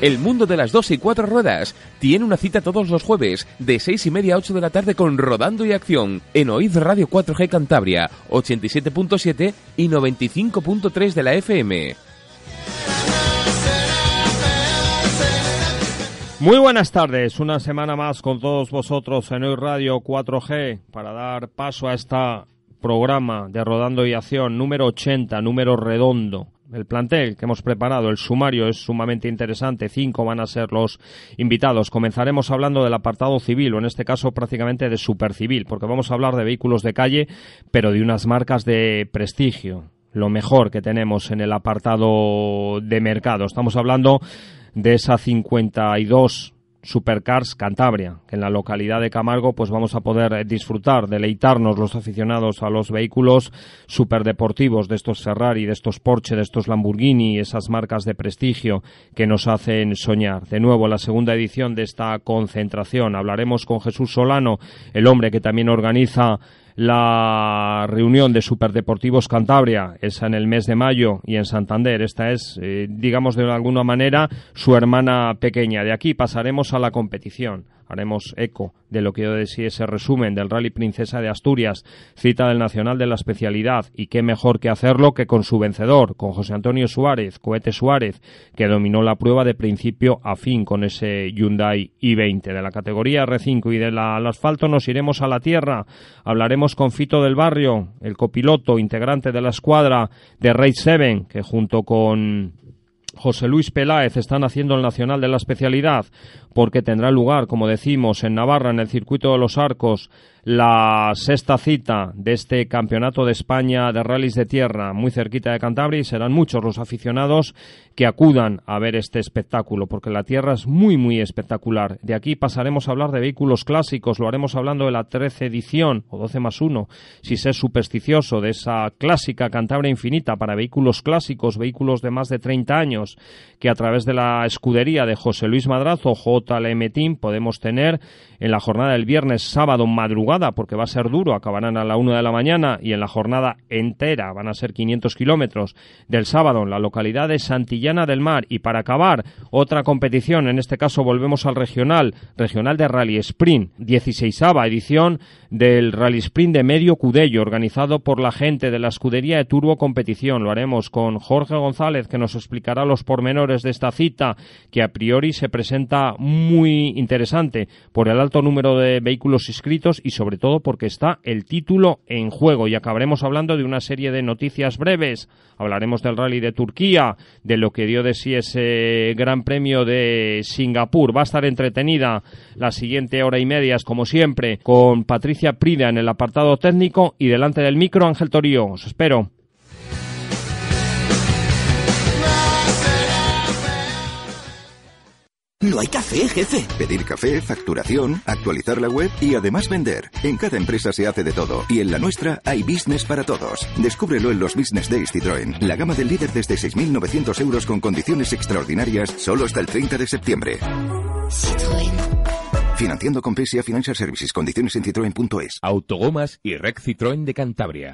El mundo de las dos y cuatro ruedas tiene una cita todos los jueves de seis y media a ocho de la tarde con Rodando y Acción en Oíd Radio 4G Cantabria 87.7 y 95.3 de la FM. Muy buenas tardes, una semana más con todos vosotros en Oíd Radio 4G para dar paso a este programa de Rodando y Acción número 80, número redondo el plantel que hemos preparado, el sumario es sumamente interesante. Cinco van a ser los invitados. Comenzaremos hablando del apartado civil, o en este caso prácticamente de supercivil, porque vamos a hablar de vehículos de calle, pero de unas marcas de prestigio. Lo mejor que tenemos en el apartado de mercado. Estamos hablando de esa 52 Supercars Cantabria, que en la localidad de Camargo pues vamos a poder disfrutar, deleitarnos los aficionados a los vehículos superdeportivos de estos Ferrari, de estos Porsche, de estos Lamborghini, esas marcas de prestigio que nos hacen soñar. De nuevo, la segunda edición de esta concentración. Hablaremos con Jesús Solano, el hombre que también organiza la reunión de Superdeportivos Cantabria, esa en el mes de mayo y en Santander. Esta es, eh, digamos de alguna manera, su hermana pequeña. De aquí pasaremos a la competición haremos eco de lo que yo decía ese resumen del Rally Princesa de Asturias, cita del Nacional de la especialidad, y qué mejor que hacerlo que con su vencedor, con José Antonio Suárez, Cohete Suárez, que dominó la prueba de principio a fin con ese Hyundai i20. De la categoría R5 y del asfalto nos iremos a la tierra, hablaremos con Fito del Barrio, el copiloto integrante de la escuadra de Race 7, que junto con José Luis Peláez están haciendo el Nacional de la Especialidad, porque tendrá lugar, como decimos, en Navarra, en el circuito de los Arcos, la sexta cita de este Campeonato de España de Rallys de Tierra, muy cerquita de Cantabria, y serán muchos los aficionados que acudan a ver este espectáculo, porque la tierra es muy, muy espectacular. De aquí pasaremos a hablar de vehículos clásicos, lo haremos hablando de la 13 edición, o 12 más 1, si se es supersticioso, de esa clásica Cantabria Infinita para vehículos clásicos, vehículos de más de 30 años, que a través de la escudería de José Luis Madrazo, JLM Team, podemos tener en la jornada del viernes, sábado, madrugada, porque va a ser duro, acabarán a la una de la mañana y en la jornada entera van a ser 500 kilómetros del sábado en la localidad de Santillana del Mar. Y para acabar, otra competición, en este caso volvemos al regional, regional de Rally Sprint, 16 edición del Rally Sprint de Medio Cudello, organizado por la gente de la escudería de Turbo Competición. Lo haremos con Jorge González, que nos explicará los pormenores de esta cita, que a priori se presenta interesante por el alto número de vehículos inscritos y sobre todo porque está el título en juego. Y acabaremos hablando de una serie de noticias breves. Hablaremos del Rally de Turquía, de lo que dio de sí ese Gran Premio de Singapur. Va a estar entretenida la siguiente hora y media, como siempre, con Patricia Prida en el apartado técnico y delante del micro Ángel Torío. Os espero. No hay café, jefe. Pedir café, facturación, actualizar la web y además vender. En cada empresa se hace de todo y en la nuestra hay business para todos. Descúbrelo en los Business Days Citroën. La gama del líder desde 6.900 euros con condiciones extraordinarias solo hasta el 30 de septiembre. Citroën. Financiando con PSA Financial Services. Condiciones en citroen.es. Autogomas y Rec Citroën de Cantabria.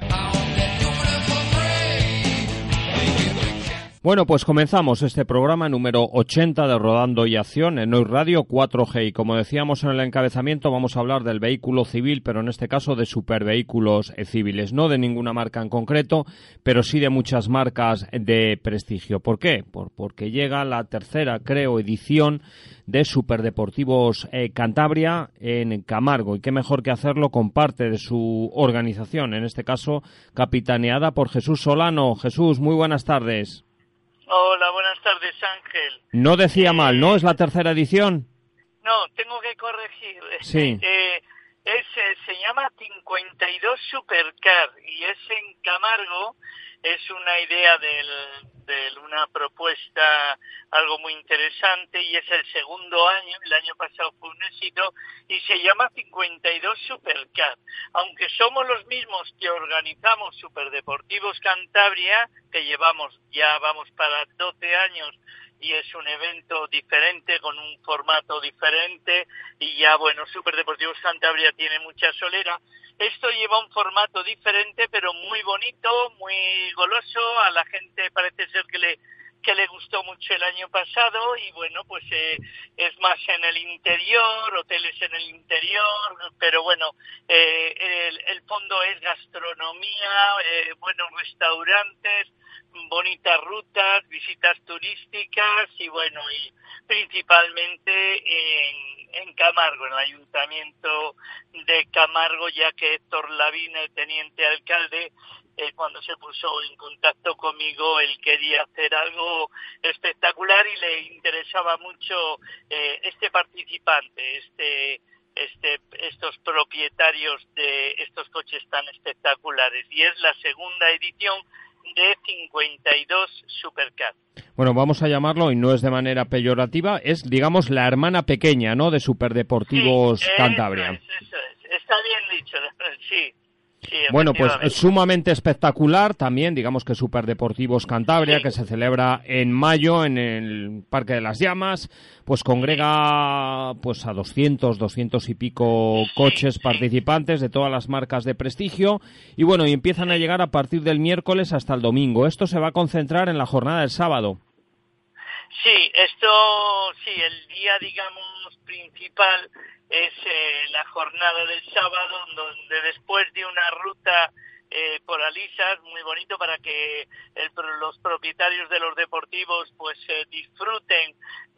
Bueno, pues comenzamos este programa número 80 de Rodando y Acción en Hoy Radio 4G. Y como decíamos en el encabezamiento, vamos a hablar del vehículo civil, pero en este caso de supervehículos civiles. No de ninguna marca en concreto, pero sí de muchas marcas de prestigio. ¿Por qué? Por, porque llega la tercera, creo, edición de Superdeportivos eh, Cantabria en Camargo. Y qué mejor que hacerlo con parte de su organización, en este caso capitaneada por Jesús Solano. Jesús, muy buenas tardes. Hola, buenas tardes, Ángel. No decía mal, ¿no? ¿Es la tercera edición? No, tengo que corregir. Sí. Eh, es, eh, se llama 52 Supercar y es en Camargo, es una idea del, de una propuesta algo muy interesante y es el segundo año, el año pasado fue un éxito y se llama 52 Supercar. Aunque somos los mismos que organizamos Superdeportivos Cantabria, que llevamos ya vamos para 12 años y es un evento diferente con un formato diferente y ya bueno Superdeportivos Cantabria tiene mucha solera. Esto lleva un formato diferente pero muy bonito muy goloso. A la gente parece ser que le que le gustó mucho el año pasado y bueno pues eh, es más en el interior hoteles en el interior pero bueno eh, el, el, fondo es gastronomía eh, buenos restaurantes bonitas rutas, visitas turísticas y bueno, y principalmente en, en Camargo, en el ayuntamiento de Camargo, ya que Héctor Lavín, el teniente alcalde, eh, cuando se puso en contacto conmigo, él quería hacer algo espectacular y le interesaba mucho eh, este participante, este este, estos propietarios de estos coches tan espectaculares. Y es la segunda edición de 52 Supercar. Bueno, vamos a llamarlo, y no es de manera peyorativa, es, digamos, la hermana pequeña, ¿no?, de Superdeportivos Cantabria. Está bien dicho, sí bueno, pues es sumamente espectacular también, digamos que Superdeportivos Cantabria, que se celebra en mayo en el Parque de las Llamas, pues congrega pues a 200, 200 y pico coches participantes de todas las marcas de prestigio y bueno, y empiezan a llegar a partir del miércoles hasta el domingo. Esto se va a concentrar en la jornada del sábado. Sí, esto, sí, el día, digamos, principal es eh, la jornada del sábado, donde después de una ruta eh, por Alisas, muy bonito para que los propietarios de los deportivos pues eh, disfruten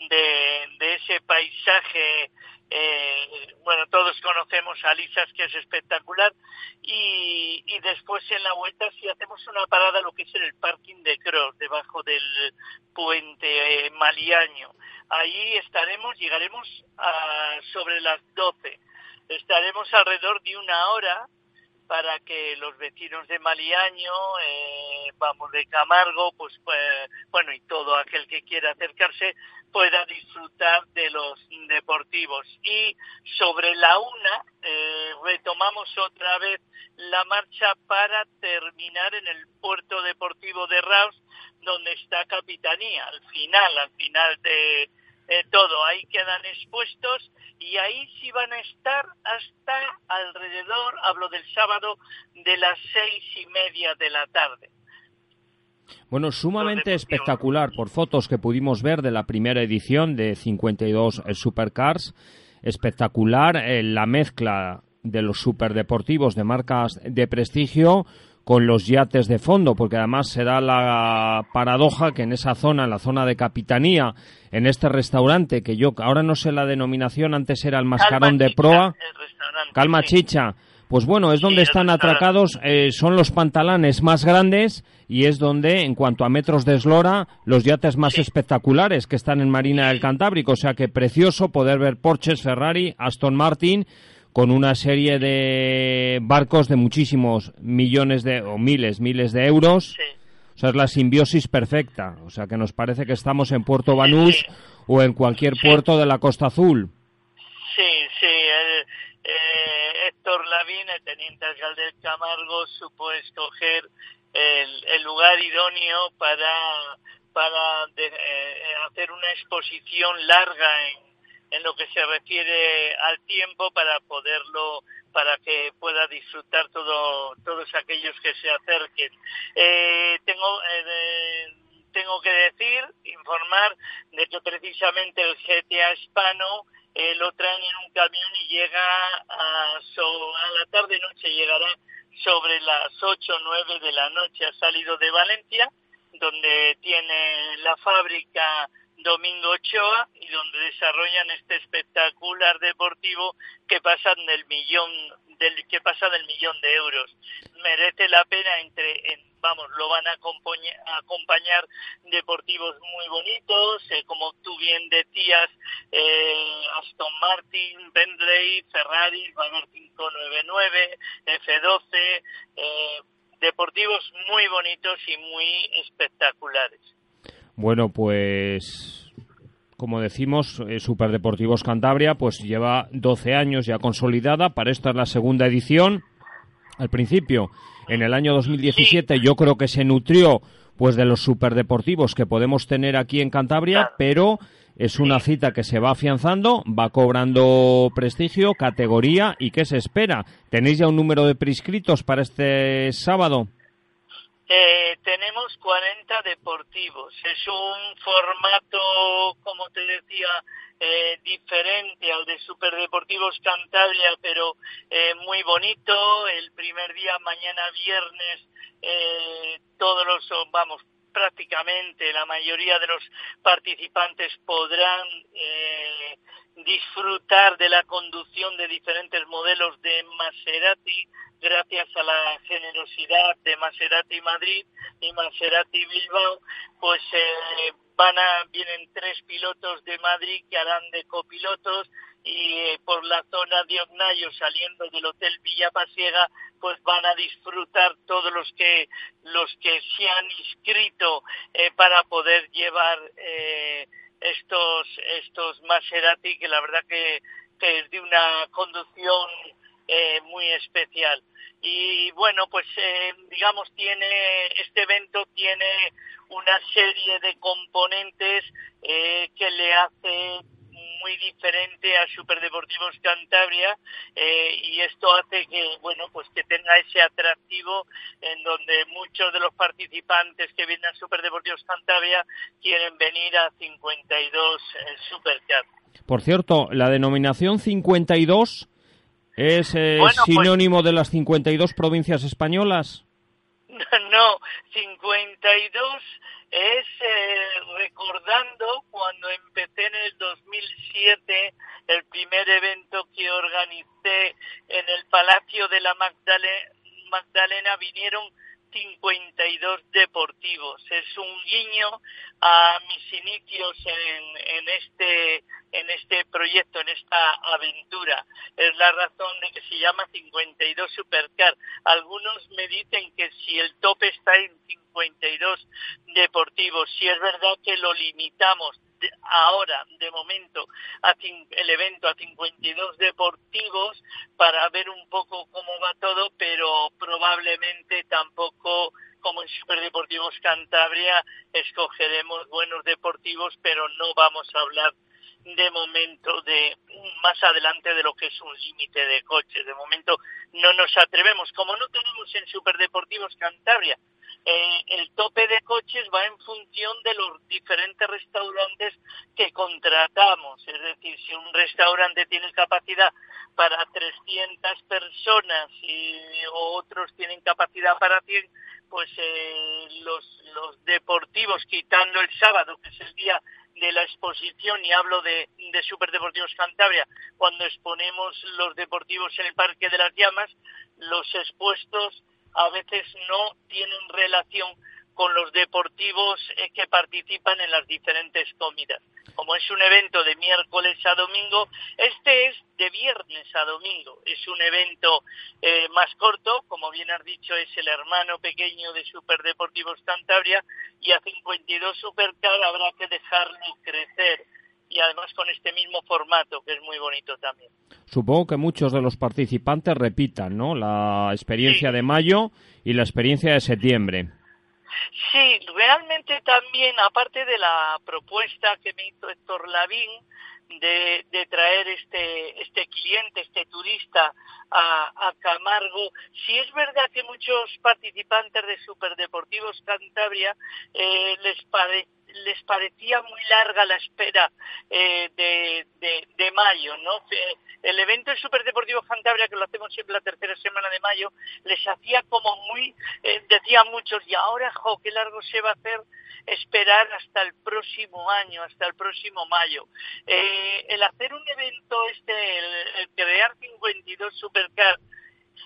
de, ese paisaje. Eh, bueno, todos conocemos Alisas, que es espectacular, y, y después en la vuelta si hacemos una parada lo que es el parking de Cross, debajo del puente Maliaño Ahí estaremos, llegaremos a, sobre las 12. Estaremos alrededor de una hora para que los vecinos de Maliaño, eh, vamos de Camargo, pues, pues, bueno, y todo aquel que quiera acercarse pueda disfrutar de los deportivos. Y sobre la una eh, retomamos otra vez la marcha para terminar en el puerto deportivo de Raus, donde está Capitanía, al final, al final de, eh, todo, ahí quedan expuestos y ahí sí van a estar hasta alrededor, hablo del sábado, de las seis y media de la tarde. Bueno, sumamente espectacular por fotos que pudimos ver de la primera edición de 52 eh, Supercars. Espectacular eh, la mezcla de los superdeportivos de marcas de prestigio con los yates de fondo, porque además se da la paradoja que en esa zona, en la zona de capitanía, en este restaurante, que yo ahora no sé la denominación, antes era el Mascarón de Proa, Calma Chicha, pues bueno, es donde están atracados, eh, son los pantalanes más grandes y es donde, en cuanto a metros de eslora, los yates más espectaculares que están en Marina del Cantábrico. O sea que precioso poder ver Porsches, Ferrari, Aston Martin con una serie de barcos de muchísimos millones de o miles, miles de euros. O sea, es la simbiosis perfecta. O sea, que nos parece que estamos en Puerto Banús o en cualquier puerto de la Costa Azul. Sí, sí. Eh, Héctor Lavín, el teniente alcalde de Camargo, supo escoger el, lugar idóneo para, para eh, hacer una exposición larga en en lo que se refiere al tiempo para poderlo para que pueda disfrutar todo todos aquellos que se acerquen. Eh, tengo eh, tengo que decir informar de que precisamente el GTA hispano eh, lo traen en un camión y llega a, a la tarde noche llegará sobre las ocho o nueve de la noche. Ha salido de Valencia donde tiene la fábrica Domingo Ochoa y donde desarrollan este espectacular deportivo que pasan del millón que pasa del millón de euros. Merece la pena entre vamos, lo van a acompañar, deportivos muy bonitos, eh, como tú bien decías, eh, Aston Martin, Bentley, Ferrari, va a haber 599, F12, eh, deportivos muy bonitos y muy espectaculares. Bueno, pues como decimos, eh, Superdeportivos Cantabria pues lleva 12 años ya consolidada, para esta es la segunda edición. Al principio, en el año 2017, yo creo que se nutrió pues de los superdeportivos que podemos tener aquí en Cantabria, pero es una cita que se va afianzando, va cobrando prestigio, categoría y ¿qué se espera? ¿Tenéis ya un número de prescritos para este sábado? Eh, tenemos 40 deportivos. Es un formato, como te decía, eh, diferente al de Superdeportivos Cantabria, pero eh, muy bonito. El primer día, mañana viernes, eh, todos los, vamos, prácticamente la mayoría de los participantes podrán eh, disfrutar de la conducción de diferentes modelos de Maserati gracias a la generosidad de Maserati Madrid y Maserati Bilbao, pues eh, van a, vienen tres pilotos de Madrid que harán de copilotos y eh, por la zona de Ognayo saliendo del Hotel Villa Pasiega pues van a disfrutar todos los que los que se han inscrito eh, para poder llevar eh, estos estos Maserati que la verdad que, es de una conducción eh, muy especial. Y bueno pues eh, digamos tiene este evento tiene una serie de componentes eh, que le hace muy diferente a Superdeportivos Cantabria eh, y esto hace que bueno pues que tenga ese atractivo en donde muchos de los participantes que vienen a Superdeportivos Cantabria quieren venir a 52 eh, Supercar. Por cierto, la denominación 52 es eh, bueno, pues sinónimo pues, de las 52 provincias españolas. No, 52 es eh, recordando cuando empecé en el 2007 el primer evento que organicé en el Palacio de la Magdalena, Magdalena vinieron 52 deportivos. Es un guiño a mis inicios en, en, este en este proyecto, en esta aventura. Es la razón de que se llama 52 Supercar. Algunos me dicen que si el tope está en 52 deportivos, si es verdad que lo limitamos ahora, de momento, el evento a 52 deportivos para ver un poco cómo va todo, pero probablemente tampoco como en Superdeportivos Cantabria escogeremos buenos deportivos, pero no vamos a hablar de momento de más adelante de lo que es un límite de coches. De momento no nos atrevemos. Como no tenemos en Superdeportivos Cantabria eh, el tope de coches va en función de los diferentes restaurantes que contratamos. Es decir, si un restaurante tiene capacidad para 300 personas y otros tienen capacidad para 100, pues eh, los, deportivos, quitando el sábado, que es el día de la exposición, y hablo de Superdeportivos Cantabria, cuando exponemos los deportivos en el Parque de las Llamas, los expuestos a veces no tienen relación con los deportivos que participan en las diferentes comidas. Como es un evento de miércoles a domingo, este es de viernes a domingo. Es un evento eh, más corto, como bien has dicho, es el hermano pequeño de Superdeportivos Cantabria y a 52 Supercar habrá que dejarlo crecer y además con este mismo formato que es muy bonito también. Supongo que muchos de los participantes repitan, ¿no? La experiencia sí. de mayo y la experiencia de septiembre. Sí, realmente también, aparte de la propuesta que me hizo Héctor Lavín de, de traer este, este cliente, este turista a, Camargo, sí es verdad que muchos participantes de Superdeportivos Cantabria eh, les parece les parecía muy larga la espera eh, de, de, de, mayo, ¿no? El evento de Superdeportivo Cantabria, que lo hacemos siempre la tercera semana de mayo, les hacía como muy, eh, decían muchos, y ahora, jo, qué largo se va a hacer esperar hasta el próximo año, hasta el próximo mayo. Eh, el hacer un evento este, el, el crear 52 Supercar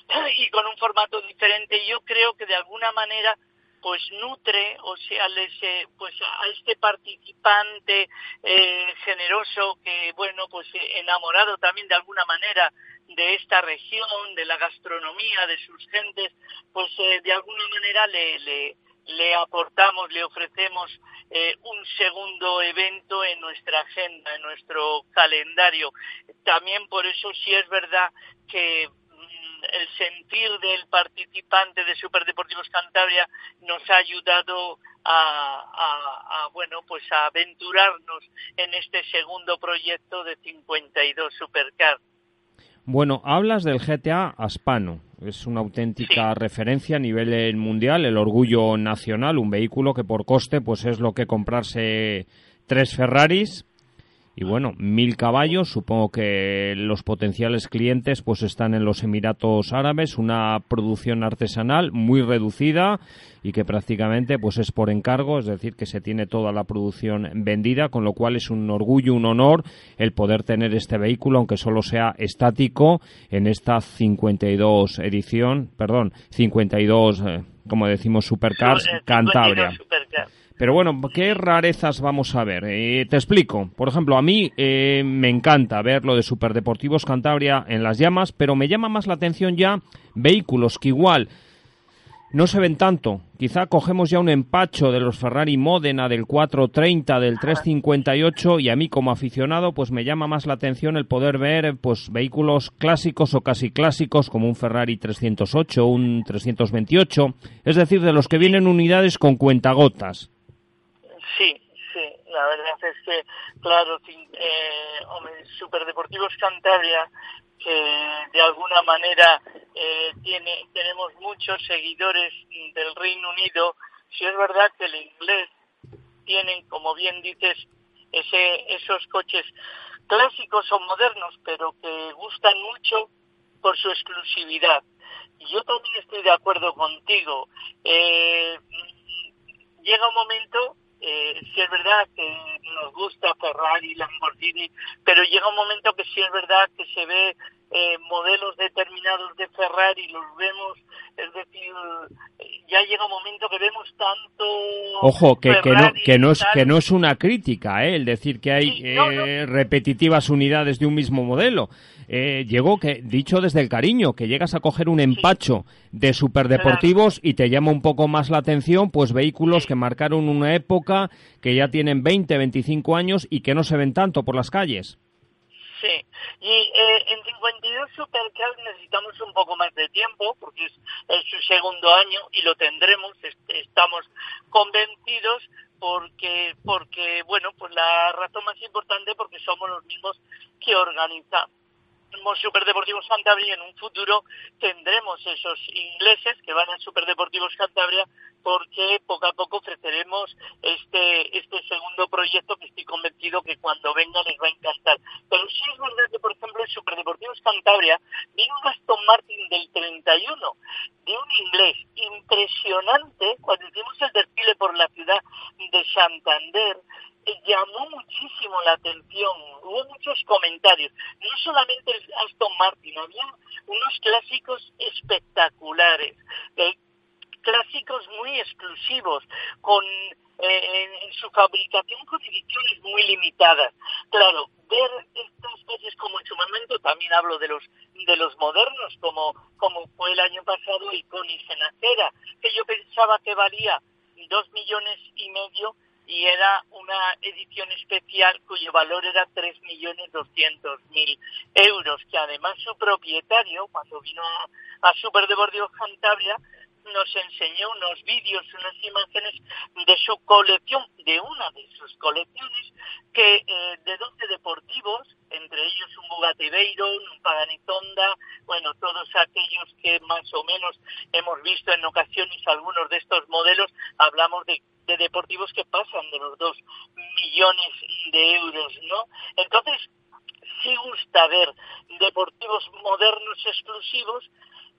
y con un formato diferente, yo creo que de alguna manera pues nutre o sea les eh, pues a este participante eh, generoso que bueno pues enamorado también de alguna manera de esta región de la gastronomía de sus gentes pues de alguna manera le, le le aportamos, le ofrecemos eh, un segundo evento en nuestra agenda, en nuestro calendario. También por eso sí es verdad que el sentir del participante de Superdeportivos Cantabria nos ha ayudado a, bueno pues a aventurarnos en este segundo proyecto de 52 Supercar. Bueno, hablas del GTA Aspano. Es una auténtica referencia a nivel mundial, el orgullo nacional, un vehículo que por coste pues es lo que comprarse tres Ferraris y bueno, mil caballos, supongo que los potenciales clientes pues están en los Emiratos Árabes, una producción artesanal muy reducida y que prácticamente pues es por encargo, es decir, que se tiene toda la producción vendida, con lo cual es un orgullo, un honor el poder tener este vehículo, aunque solo sea estático, en esta 52 edición, perdón, 52, eh, como decimos, Supercars Cantabria. Pero bueno, ¿qué rarezas vamos a ver? Eh, te explico. Por ejemplo, a mí eh, me encanta ver lo de Superdeportivos Cantabria en las llamas, pero me llama más la atención ya vehículos que igual no se ven tanto. Quizá cogemos ya un empacho de los Ferrari Modena del 430, del 358 y a mí como aficionado pues me llama más la atención el poder ver pues vehículos clásicos o casi clásicos como un Ferrari 308, un 328, es decir, de los que vienen unidades con cuentagotas. Sí, sí, la verdad es que, claro, eh, Superdeportivos Cantabria, que de alguna manera eh, tiene, tenemos muchos seguidores del Reino Unido, si es verdad que el inglés tienen, como bien dices, ese, esos coches clásicos o modernos, pero que gustan mucho por su exclusividad. Yo también estoy de acuerdo contigo. Eh, llega un momento eh, sí es verdad que nos gusta Ferrari, Lamborghini, pero llega un momento que sí es verdad que se ve eh, modelos determinados de Ferrari, los vemos, es decir, ya llega un momento que vemos tanto. Ojo, que, que, no, que, no, es, que no es una crítica, ¿eh? el decir que hay eh, repetitivas unidades de un mismo modelo. Eh, llegó, que dicho desde el cariño, que llegas a coger un empacho de superdeportivos y te llama un poco más la atención, pues vehículos que marcaron una época, que ya tienen 20, 25 años y que no se ven tanto por las calles. Sí, y eh, en 52 Supercars necesitamos un poco más de tiempo porque es, su segundo año y lo tendremos, estamos convencidos porque, porque, bueno, pues la razón más importante porque somos los mismos que organizamos Superdeportivos Cantabria en un futuro tendremos esos ingleses que van a Superdeportivos Cantabria porque poco a poco ofreceremos este este segundo proyecto que estoy convencido que cuando venga les va a encantar. Pero sí es verdad que, por ejemplo, en Superdeportivos Cantabria vino un Aston Martin del 31 de un inglés impresionante cuando hicimos el desfile por la ciudad de Santander llamó muchísimo la atención, hubo muchos comentarios, no solamente el Aston Martin, había unos clásicos espectaculares, eh, clásicos muy exclusivos, con eh, en su fabricación con ediciones muy limitadas. Claro, ver estos coches como en su momento, también hablo de los de los modernos, como, como fue el año pasado el Conis en acera, que yo pensaba que valía dos millones y medio y era una edición especial cuyo valor era 3.200.000 euros, que además su propietario, cuando vino a, a Super Cantabria, nos enseñó unos vídeos, unas imágenes de su colección, de una de sus colecciones, que eh, de 12 deportivos, entre ellos un Bugatti Veyron, un Pagani Honda, bueno, todos aquellos que más o menos hemos visto en ocasiones algunos de estos modelos, hablamos de, de deportivos que pasan de los 2 millones de euros, ¿no? Entonces, sí gusta ver deportivos modernos exclusivos,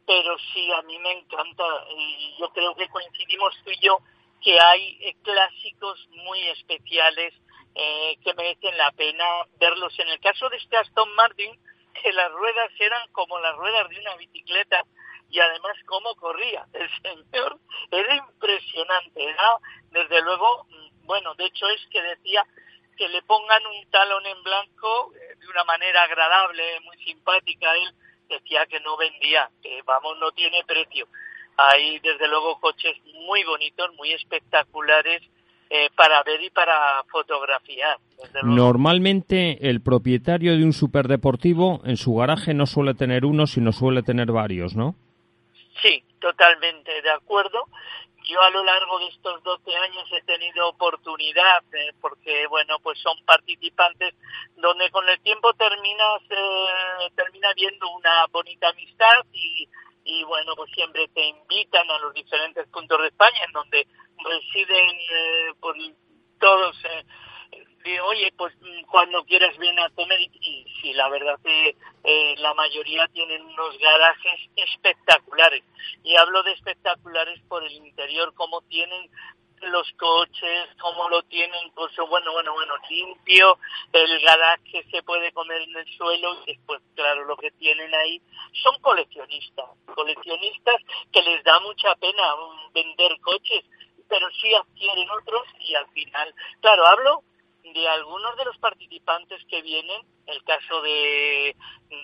pero sí a mí me encanta y yo creo que coincidimos tú y yo que hay eh, clásicos muy especiales eh, que merecen la pena verlos. En el caso de este Aston Martin, que las ruedas eran como las ruedas de una bicicleta y además cómo corría. El señor era impresionante, era desde luego, bueno, de hecho es que decía que le pongan un talón en blanco eh, de una manera agradable, muy simpática. Él decía que no vendía, que vamos, no tiene precio. Hay desde luego coches muy bonitos, muy espectaculares eh, para ver y para fotografiar. Normalmente el propietario de un superdeportivo en su garaje no suele tener uno, sino suele tener varios, ¿no? Sí, totalmente de acuerdo. Yo a lo largo de estos 12 años he tenido oportunidad, eh, porque bueno, pues son participantes donde con el tiempo terminas, eh, termina viendo una bonita amistad y, y bueno, pues siempre te invitan a los diferentes puntos de España en donde residen eh, por todos. Eh, oye, pues mm, cuando quieras ven a comer y, sí, la verdad que eh, la mayoría tienen unos garajes espectaculares. Y hablo de espectaculares por el interior, como tienen los coches, cómo lo tienen, pues bueno, bueno, bueno, limpio, el garaje se puede comer en el suelo y después, claro, lo que tienen ahí son coleccionistas, coleccionistas que les da mucha pena mm, vender coches, pero sí adquieren otros y al final, claro, hablo de algunos de los participantes que vienen, el caso de,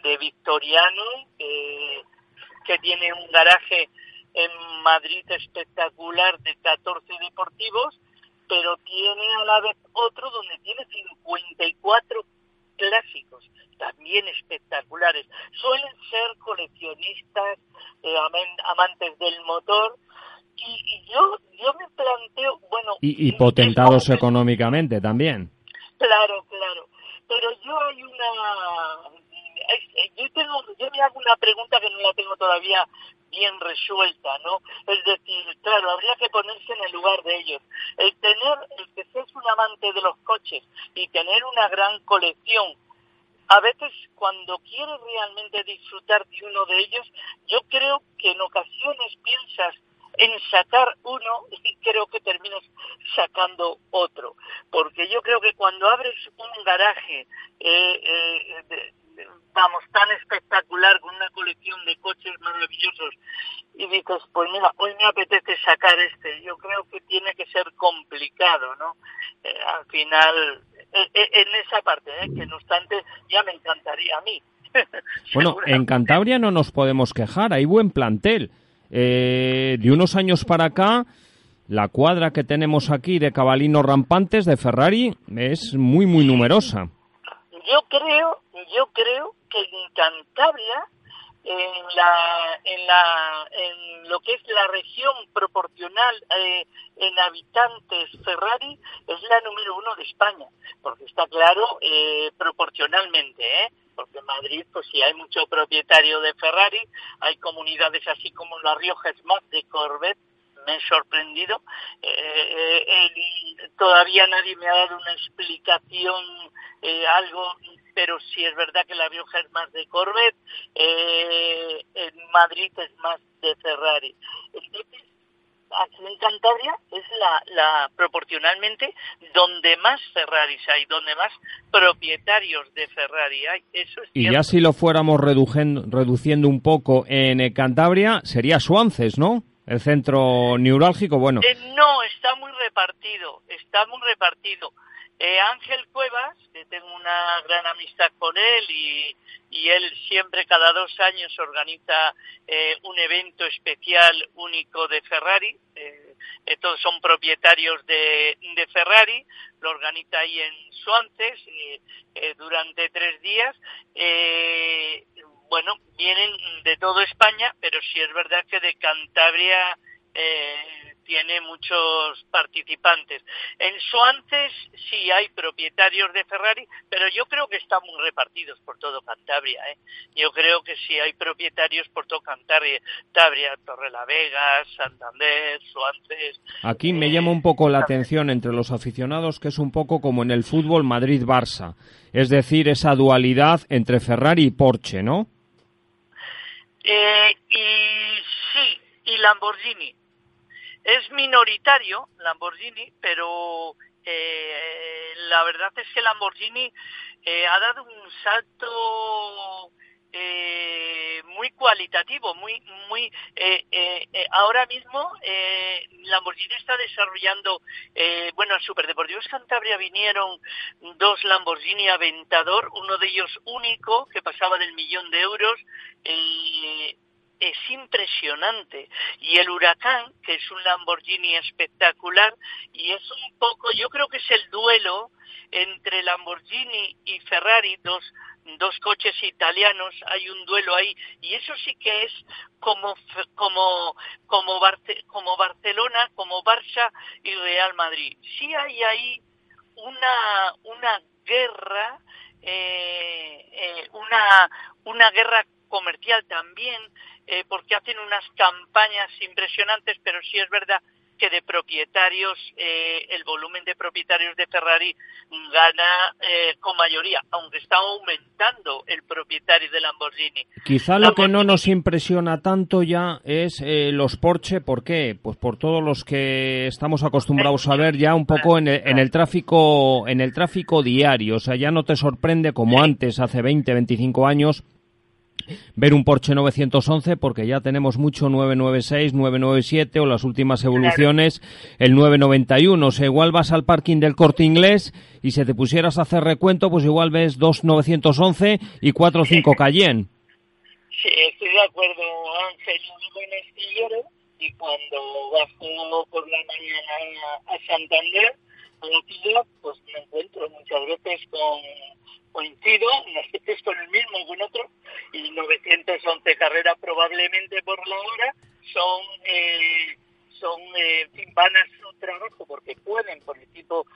de Victoriano, que tiene un garaje en Madrid espectacular de 14 deportivos, pero tiene a la vez otro donde tiene 54 clásicos, también espectaculares. Suelen ser coleccionistas, eh, amantes del motor, y, yo, yo me planteo, bueno... Y, potentados económicamente también. Claro, claro. Pero yo hay una... Yo, tengo, yo me hago una pregunta que no la tengo todavía bien resuelta, ¿no? Es decir, claro, habría que ponerse en el lugar de ellos. El tener, el que seas un amante de los coches y tener una gran colección, a veces cuando quieres realmente disfrutar de uno de ellos, yo creo que en ocasiones piensas en sacar uno y creo que terminas sacando otro. Porque yo creo que cuando abres un garaje eh, eh, vamos, tan espectacular, con una colección de coches maravillosos, y dices, pues mira, hoy me apetece sacar este. Yo creo que tiene que ser complicado, ¿no? Eh, al final, eh, eh, en esa parte, que no obstante, ya me encantaría a mí. bueno, en Cantabria no nos podemos quejar, hay buen plantel. De unos años para acá, la cuadra que tenemos aquí de cabalinos rampantes de Ferrari es muy, muy numerosa. Yo creo, yo creo que en Cantabria, en la, en la, en lo que es la región proporcional eh, en habitantes Ferrari es la número uno de España, porque está claro eh, proporcionalmente, ¿eh? Porque en Madrid, pues sí hay mucho propietario de Ferrari, hay comunidades así como La Rioja es más de Corvette, me he sorprendido. Eh, eh, todavía nadie me ha dado una explicación, eh, algo, pero sí es verdad que la Rioja es más de Corvette, en Madrid es más de Ferrari. Entonces, aquí en Cantabria es la, la proporcionalmente donde más Ferraris hay, donde más propietarios de Ferrari hay. Eso y ya si lo fuéramos reduciendo un poco en Cantabria, sería Suances, ¿no? el centro neurálgico, bueno. Eh, no, está muy repartido, está muy repartido. Eh, Ángel Cuevas, que tengo una gran amistad con él y, él siempre cada dos años organiza eh, un evento especial único de Ferrari. todos son propietarios de, Ferrari, lo organiza ahí en Suances durante tres días bueno, vienen de toda España, pero sí es verdad que de Cantabria eh, tiene muchos participantes. En Suances sí hay propietarios de Ferrari, pero yo creo que están muy repartidos por todo Cantabria. ¿eh? Yo creo que sí hay propietarios por todo Cantabria, Tabria, Torrelavega, Santander, Suances. Aquí me llama un poco la atención entre los aficionados que es un poco como en el fútbol Madrid-Barça, es decir, esa dualidad entre Ferrari y Porsche, ¿no? Eh, y sí, y Lamborghini. Es minoritario Lamborghini, pero eh, la verdad es que Lamborghini eh, ha dado un salto eh, muy cualitativo, muy, muy. Ahora mismo Lamborghini está desarrollando, bueno, a Superdeportivos Cantabria vinieron dos Lamborghini Aventador, uno de ellos único que pasaba del millón de euros. Es impresionante. Y el Huracán, que es un Lamborghini espectacular, y es un poco, yo creo que es el duelo entre Lamborghini y Ferrari, dos dos coches italianos, hay un duelo ahí y eso sí que es como como como, como Barcelona, como Barça y Real Madrid. Sí hay ahí una una guerra eh, eh, una una guerra comercial también eh, porque hacen unas campañas impresionantes, pero sí es verdad que de propietarios, eh, el volumen de propietarios de Ferrari gana eh, con mayoría, aunque está aumentando el propietario de Lamborghini. Quizá lo que no nos impresiona tanto ya es eh, los Porsche, ¿por qué? Pues por todos los que estamos acostumbrados a ver ya un poco en el, en el tráfico en el tráfico diario, o sea, ya no te sorprende como antes, hace 20, 25 años, ver un Porsche 911 porque ya tenemos mucho 996, 997 o las últimas evoluciones el 991. O sea, igual vas al parking del Corte Inglés y si te pusieras a hacer recuento, pues igual ves dos 911 y cuatro o cinco Cayenne. Sí, estoy de acuerdo, Ángel. Yo en Estillero y cuando bajo por la mañana a Santander, a la ciudad, pues me encuentro muchas veces con coincido, unas veces con el mismo, con otro, y 911 carreras probablemente por la hora son, eh, son eh, van a su trabajo porque pueden, por el tipo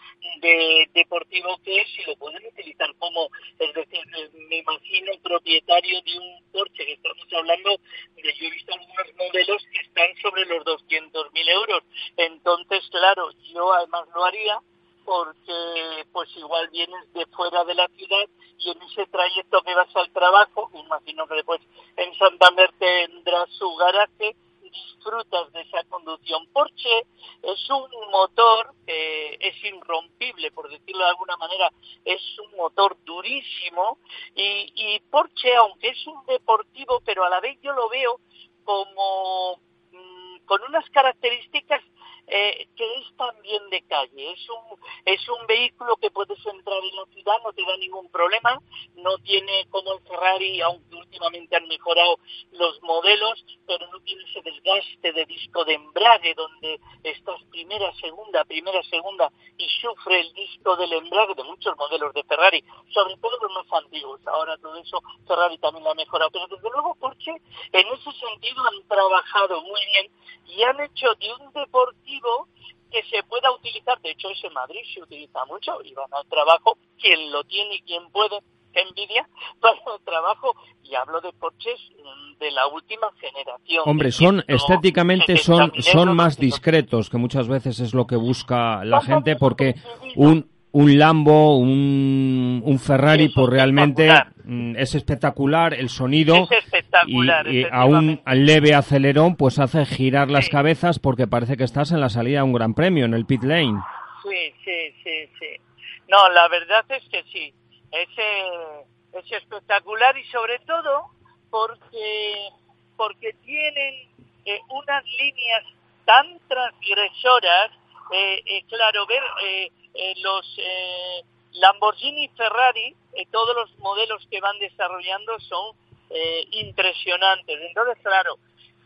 de deportivo que es, y lo pueden utilizar como, es decir, me imagino propietario de un Porsche, que estamos hablando de, yo he visto algunos modelos que están sobre los 200.000 euros, entonces, claro, yo además lo haría porque pues igual vienes de fuera de la ciudad y en ese trayecto que vas al trabajo, imagino que después en Santander tendrás su garaje, disfrutas de esa conducción. Porsche es un motor que es irrompible, por decirlo de alguna manera, es un motor durísimo y, y Porsche, aunque es un deportivo, pero a la vez yo lo veo como mm, con unas características eh, que es también de calle. Es un, es un vehículo que puedes entrar en la ciudad, no te da ningún problema, no tiene como el Ferrari, aunque últimamente han mejorado los modelos, pero no tiene ese desgaste de disco de embrague donde estás primera, segunda, primera, segunda y sufre el disco del embrague de muchos modelos de Ferrari, sobre todo los más antiguos. Ahora todo eso Ferrari también lo ha mejorado, pero desde luego porque en ese sentido han trabajado muy bien y han hecho de un que se pueda utilizar, de hecho ese Madrid se utiliza mucho y van al trabajo, quien lo tiene y quien puede, envidia, para el trabajo, y hablo de coches mm, de la última generación. Hombre, son estéticamente son, son más discretos, que muchas veces es lo que busca la gente, porque un, un Lambo, un, un Ferrari, pues realmente mm, es espectacular el sonido y, a un leve acelerón pues hace girar las cabezas porque parece que estás en la salida de un gran premio, en el pit lane. Sí, sí, sí, sí. No, la verdad es que sí, es, es espectacular y sobre todo porque, porque tienen eh, unas líneas tan transgresoras, eh, eh, claro, ver eh, los eh, Lamborghini y Ferrari, eh, todos los modelos que van desarrollando son impresionantes. Entonces, claro,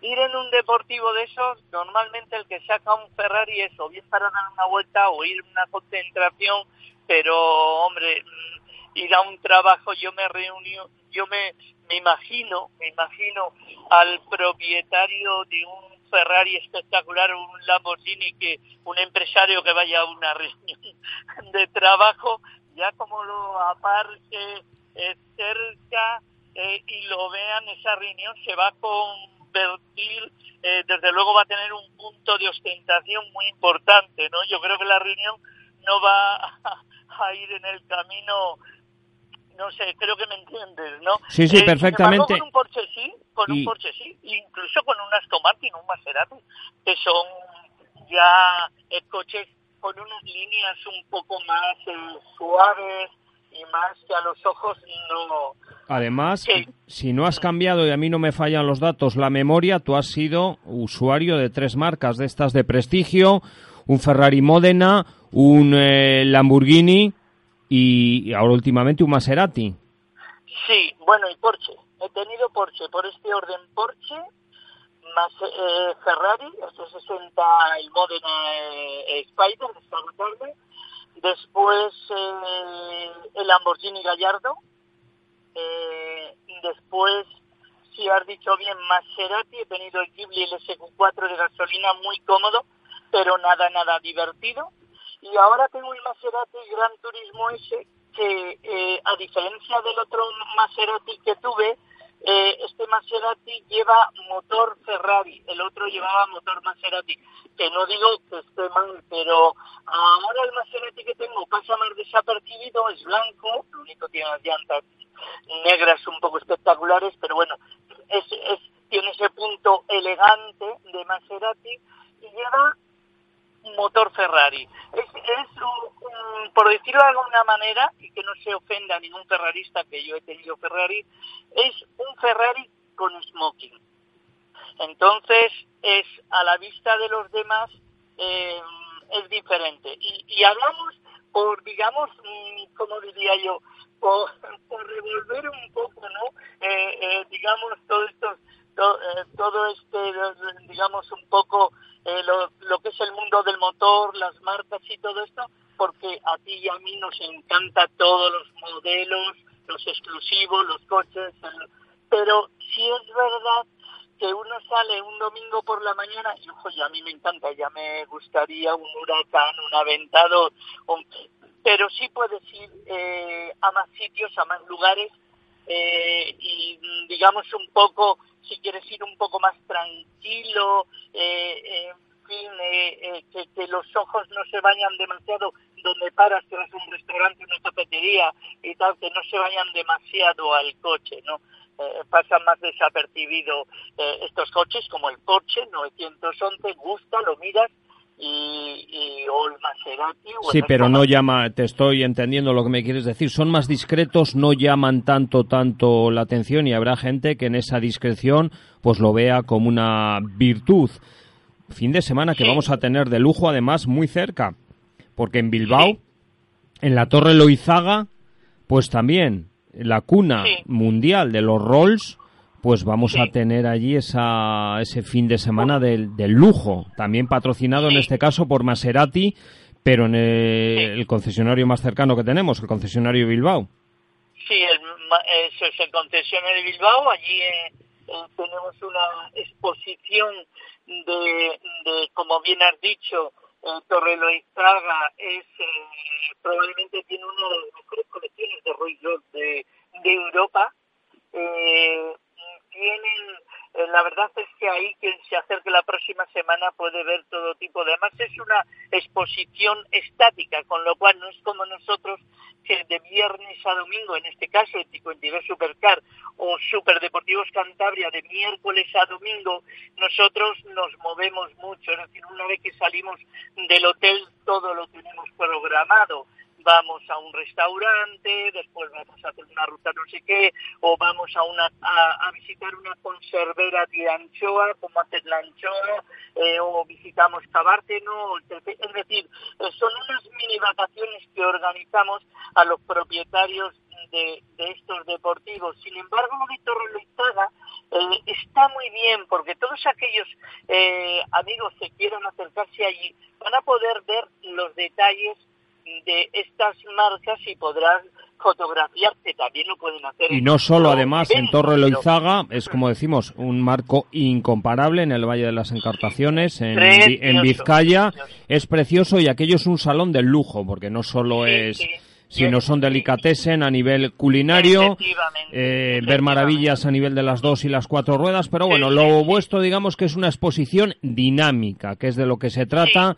ir en un deportivo de esos, normalmente el que saca un Ferrari es o bien para dar una vuelta o ir a una concentración, pero hombre, mm, ir a un trabajo, yo me reunió, yo me, me imagino, me imagino al propietario de un Ferrari espectacular, un Lamborghini, que un empresario que vaya a una reunión de trabajo, ya como lo aparque cerca eh, y lo vean, esa reunión se va a convertir, eh, desde luego va a tener un punto de ostentación muy importante, ¿no? Yo creo que la reunión no va a ir en el camino no sé, creo que me entiendes, ¿no? Sí, sí, eh, perfectamente. con un Porsche sí, con un Porsche sí, incluso con un Aston Martin, un Maserati, que son ya eh, coches con unas líneas un poco más eh, suaves y más que a los ojos no Además, si no has cambiado y a mí no me fallan los datos, la memoria, tú has sido usuario de tres marcas de estas de prestigio, un Ferrari Modena, un eh, Lamborghini y, ahora últimamente un Maserati. Sí, bueno, y Porsche. He tenido Porsche, por este orden Porsche, más eh, Ferrari, este 60, el Modena eh, Spider, está tarde. Después el Lamborghini Gallardo, eh, después, si has dicho bien, Maserati, he tenido el Ghibli el SQ4 de gasolina muy cómodo, pero nada, nada divertido. Y ahora tengo el Maserati Gran Turismo S, que eh, a diferencia del otro Maserati que tuve, eh, este Maserati lleva motor Ferrari, el otro llevaba motor Maserati, que no digo que esté mal, pero ahora el Maserati que tengo pasa más desapercibido, es blanco, lo único que tiene las llantas negras un poco espectaculares, pero bueno, es, tiene ese punto elegante de Maserati y lleva motor Ferrari. Es, por decirlo de alguna manera, y que no se ofenda a ningún ferrarista que yo he tenido Ferrari, es un Ferrari con smoking. Entonces, es a la vista de los demás, eh, es diferente. Y, y hablamos por, digamos, mm, como diría yo, por, revolver un poco, ¿no? Eh, eh, digamos, todo esto, eh, todo este, digamos, un poco lo, lo que es el mundo del motor, las marcas y todo esto, porque a ti y a mí nos encanta todos los modelos, los exclusivos, los coches, pero si es verdad que uno sale un domingo por la mañana y ojo, ya a mí me encanta, ya me gustaría un huracán, un aventador, pero sí puedes ir eh, a más sitios, a más lugares eh, y digamos un poco, si quieres ir un poco más tranquilo, eh, en fin, que, que, los ojos no se vayan demasiado donde paras, a un restaurante, una cafetería y tal, que no se vayan demasiado al coche, ¿no? eh, pasan más desapercibido eh, estos coches como el Porsche 911, gusta, lo miras y, y o el Maserati. sí, pero no llama, te estoy entendiendo lo que me quieres decir, son más discretos, no llaman tanto, tanto la atención y habrá gente que en esa discreción pues lo vea como una virtud. Fin de semana que vamos a tener de lujo además muy cerca, porque en Bilbao, en la Torre Loizaga, pues también la cuna mundial de los Rolls, pues vamos a tener allí esa, ese fin de semana del, lujo, también patrocinado en este caso por Maserati, pero en el, concesionario más cercano que tenemos, el concesionario Bilbao. Sí, el, eso es el concesionario de Bilbao, allí eh, eh, tenemos una exposición de, de, como bien has dicho, el Torre Loizaga es eh, probablemente tiene una de las mejores colecciones de Roy de, de Europa. Eh, eh, la verdad es que ahí quien se acerque la próxima semana puede ver todo tipo de, además es una exposición estática, con lo cual no es como nosotros que de viernes a domingo, en este caso el 52 Supercar o Superdeportivos Cantabria de miércoles a domingo, nosotros nos movemos mucho, es decir, una vez que salimos del hotel todo lo tenemos programado vamos a un restaurante, después vamos a hacer una ruta no sé qué, o vamos a una a, visitar una conservera de anchoa, como hacer la anchoa, eh, o visitamos Cabárteno, es decir, eh, son unas mini vacaciones que organizamos a los propietarios de, estos deportivos. Sin embargo, Víctor Loizaga eh, está muy bien porque todos aquellos eh, amigos que quieran acercarse allí van a poder ver los detalles de estas marcas y podrán fotografiar, que también lo pueden hacer. Y no solo, además, en Torre Loizaga es, como decimos, un marco incomparable en el Valle de las Encartaciones, en, en Vizcaya. Es precioso y aquello es un salón de lujo, porque no solo es... sino son delicatessen a nivel culinario, eh, ver maravillas a nivel de las dos y las cuatro ruedas, pero bueno, lo vuestro digamos que es una exposición dinámica, que es de lo que se trata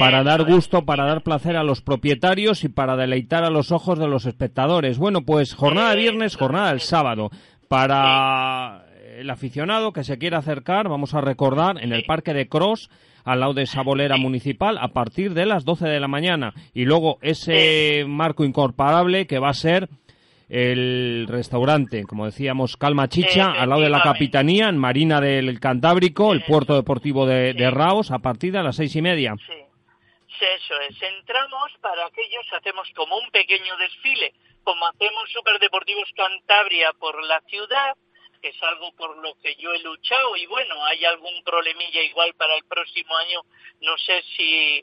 para dar gusto, para dar placer a los propietarios y para deleitar a los ojos de los espectadores. Bueno, pues jornada de viernes, jornada del sábado. Para el aficionado que se quiera acercar, vamos a recordar en el Parque de Cross, al lado de esa bolera municipal, a partir de las 12 de la mañana. Y luego ese marco incorporable que va a ser el restaurante, como decíamos, Calma Chicha, al lado de la Capitanía, en Marina del Cantábrico, el puerto deportivo de, de, Raos, a partir de las seis y media. Sí. Eso es, entramos para aquellos, hacemos como un pequeño desfile, como hacemos Superdeportivos Cantabria por la ciudad, que es algo por lo que yo he luchado y bueno, hay algún problemilla igual para el próximo año, no sé si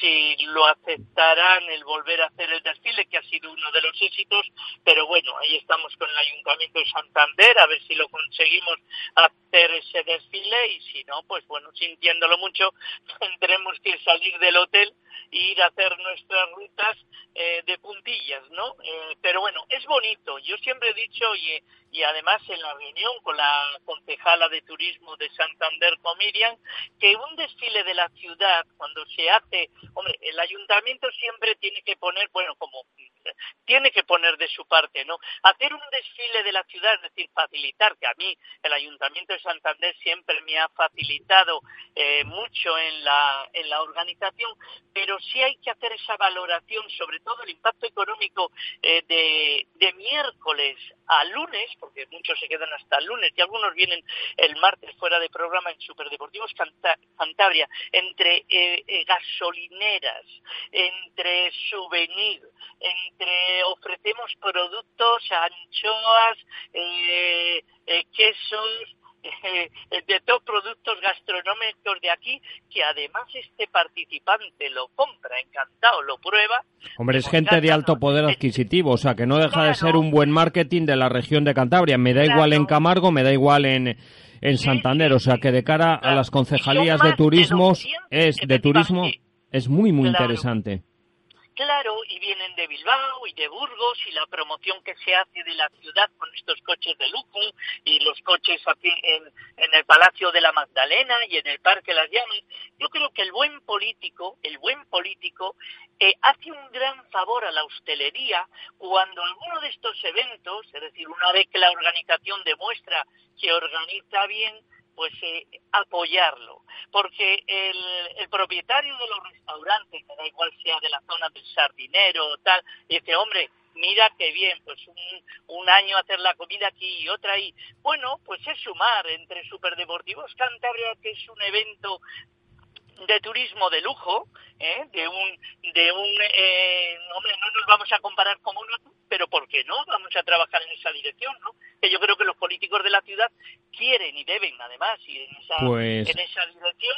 si lo aceptarán el volver a hacer el desfile, que ha sido uno de los éxitos, pero bueno, ahí estamos con el Ayuntamiento de Santander, a ver si lo conseguimos hacer ese desfile y si no, pues bueno, sintiéndolo mucho, tendremos que salir del hotel e ir a hacer nuestras rutas eh, de puntillas, ¿no? Eh, pero bueno, es bonito, yo siempre he dicho y, y además en la reunión con la concejala de turismo de Santander, con Miriam, que un desfile de la ciudad, cuando se hace hombre, el ayuntamiento siempre tiene que poner, bueno, como tiene que poner de su parte, ¿no? Hacer un desfile de la ciudad, es decir, facilitar, que a mí el Ayuntamiento de Santander siempre me ha facilitado eh, mucho en la, en la organización, pero sí hay que hacer esa valoración, sobre todo el impacto económico eh, de, de miércoles a lunes, porque muchos se quedan hasta el lunes. Y algunos vienen el martes fuera de programa en Superdeportivos Cantabria, entre eh, gasolineras, entre souvenir, entre ofrecemos productos, anchoas, eh, eh, quesos, eh, de todos productos gastronómicos de aquí, que además este participante lo compra, encantado, lo prueba. Hombre, es gente de alto poder adquisitivo, o sea, que no deja de ser un buen marketing de la región de Cantabria. Me da igual en Camargo, me da igual en, en Santander, o sea, que de cara a las concejalías de turismo, es de turismo, es muy, muy interesante. Claro, y vienen de Bilbao y de Burgos y la promoción que se hace de la ciudad con estos coches de lujo y los coches aquí en, el Palacio de la Magdalena y en el Parque Las Llamas. Yo creo que el buen político, el buen político, eh, hace un gran favor a la hostelería cuando alguno de estos eventos, es decir, una vez que la organización demuestra que organiza bien, pues eh, apoyarlo, porque el, el, propietario de los restaurantes, que da igual sea de la zona del sardinero o tal, dice, hombre, mira qué bien, pues un, un, año hacer la comida aquí y otra ahí. Bueno, pues es sumar entre Superdeportivos Cantabria, que es un evento de turismo de lujo, ¿eh? de un, de un eh, hombre, no nos vamos a comparar con uno, pero ¿por qué no? Vamos a trabajar en esa dirección, ¿no? Que yo creo que los políticos de la ciudad quieren y deben, además, ir en esa, pues... en esa dirección.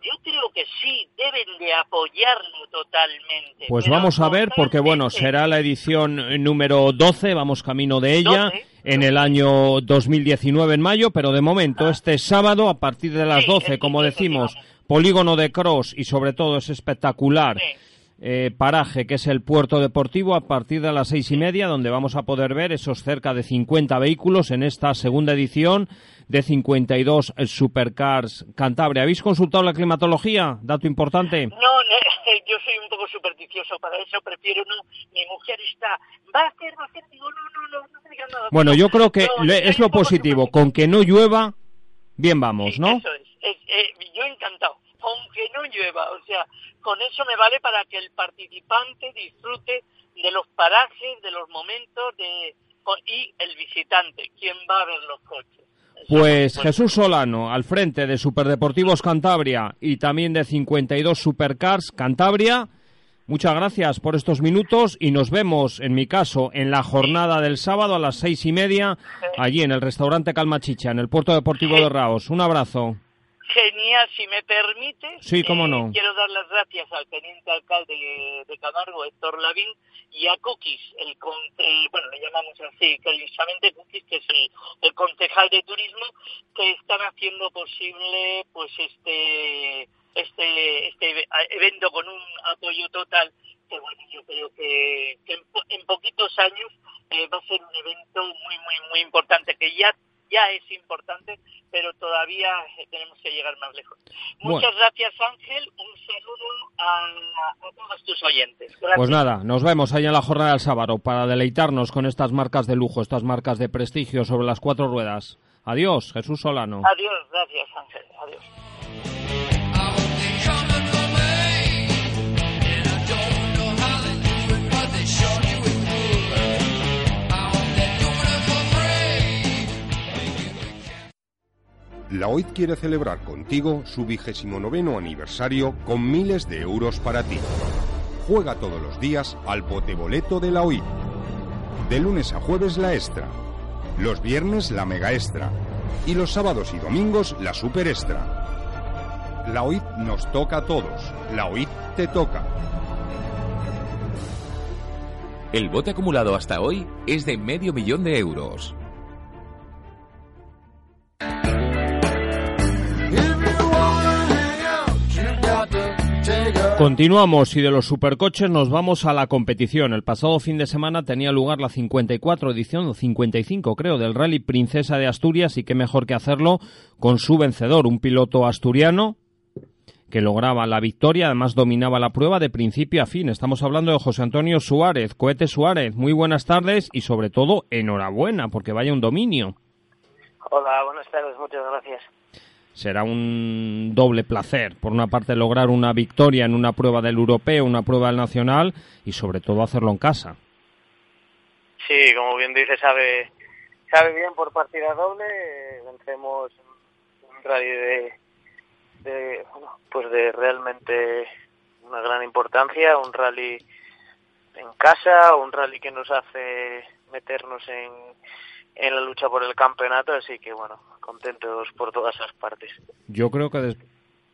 Yo creo que sí, deben de apoyarlo totalmente. Pues vamos a ver, porque bueno, será la edición número 12, vamos camino de ella, 12, en el año 2019 en mayo, pero de momento, ah. este sábado, a partir de las sí, 12, como decimos, polígono de cross y sobre todo es espectacular. Sí. Eh, paraje que es el puerto deportivo a partir de las seis y media donde vamos a poder ver esos cerca de 50 vehículos en esta segunda edición de 52 Supercars Cantabria. ¿Habéis consultado la climatología? Dato importante. No, yo soy un poco supersticioso para eso, prefiero no. Mi mujer está, va a hacer, va a hacer, digo, no, no, no, no nada. Bueno, yo creo que no, es lo positivo, con que no llueva, bien vamos, ¿no? Eso es, es eh, yo encantado aunque no llueva. O sea, con eso me vale para que el participante disfrute de los parajes, de los momentos de, y el visitante, quien va a ver los coches. Pues Jesús Solano, al frente de Superdeportivos Cantabria y también de 52 Supercars Cantabria. Muchas gracias por estos minutos y nos vemos, en mi caso, en la jornada del sábado a las seis y media, allí en el restaurante Calmachicha, en el Puerto Deportivo de Raos. Un abrazo. Genial, si me permite. Sí, cómo no. Eh, quiero dar las gracias al teniente alcalde de, Camargo, Héctor Lavín, y a Cookies, el, el, bueno, le llamamos así, cariñosamente Cookies, que es el, el, concejal de turismo, que están haciendo posible, pues, este, este, este evento con un apoyo total, que bueno, yo creo que, que en, en, poquitos años eh, va a ser un evento muy, muy, muy importante, que ya ya es importante, pero todavía tenemos que llegar más lejos. Muchas bueno. gracias, Ángel. Un saludo a, a todos tus oyentes. Gracias. Pues nada, nos vemos ahí en la jornada del sábado para deleitarnos con estas marcas de lujo, estas marcas de prestigio sobre las cuatro ruedas. Adiós, Jesús Solano. Adiós, gracias, Ángel. Adiós. La OIT quiere celebrar contigo su vigésimo noveno aniversario con miles de euros para ti. Juega todos los días al bote-boleto de la OIT. De lunes a jueves la extra. Los viernes la mega extra. Y los sábados y domingos la super extra. La OIT nos toca a todos. La OIT te toca. El bote acumulado hasta hoy es de medio millón de euros. Continuamos y de los supercoches nos vamos a la competición. El pasado fin de semana tenía lugar la 54 edición, o 55 creo, del Rally Princesa de Asturias y qué mejor que hacerlo con su vencedor, un piloto asturiano que lograba la victoria, además dominaba la prueba de principio a fin. Estamos hablando de José Antonio Suárez, Cohete Suárez. Muy buenas tardes y sobre todo enhorabuena porque vaya un dominio. Hola, buenas tardes, muchas gracias será un doble placer. Por una parte, lograr una victoria en una prueba del europeo, una prueba del nacional y sobre todo hacerlo en casa. Sí, como bien dice, sabe, sabe bien por partida doble. Vencemos un rally de, de, pues de realmente una gran importancia, un rally en casa, un rally que nos hace meternos en, en la lucha por el campeonato, así que bueno, contentos por todas esas partes. Yo creo que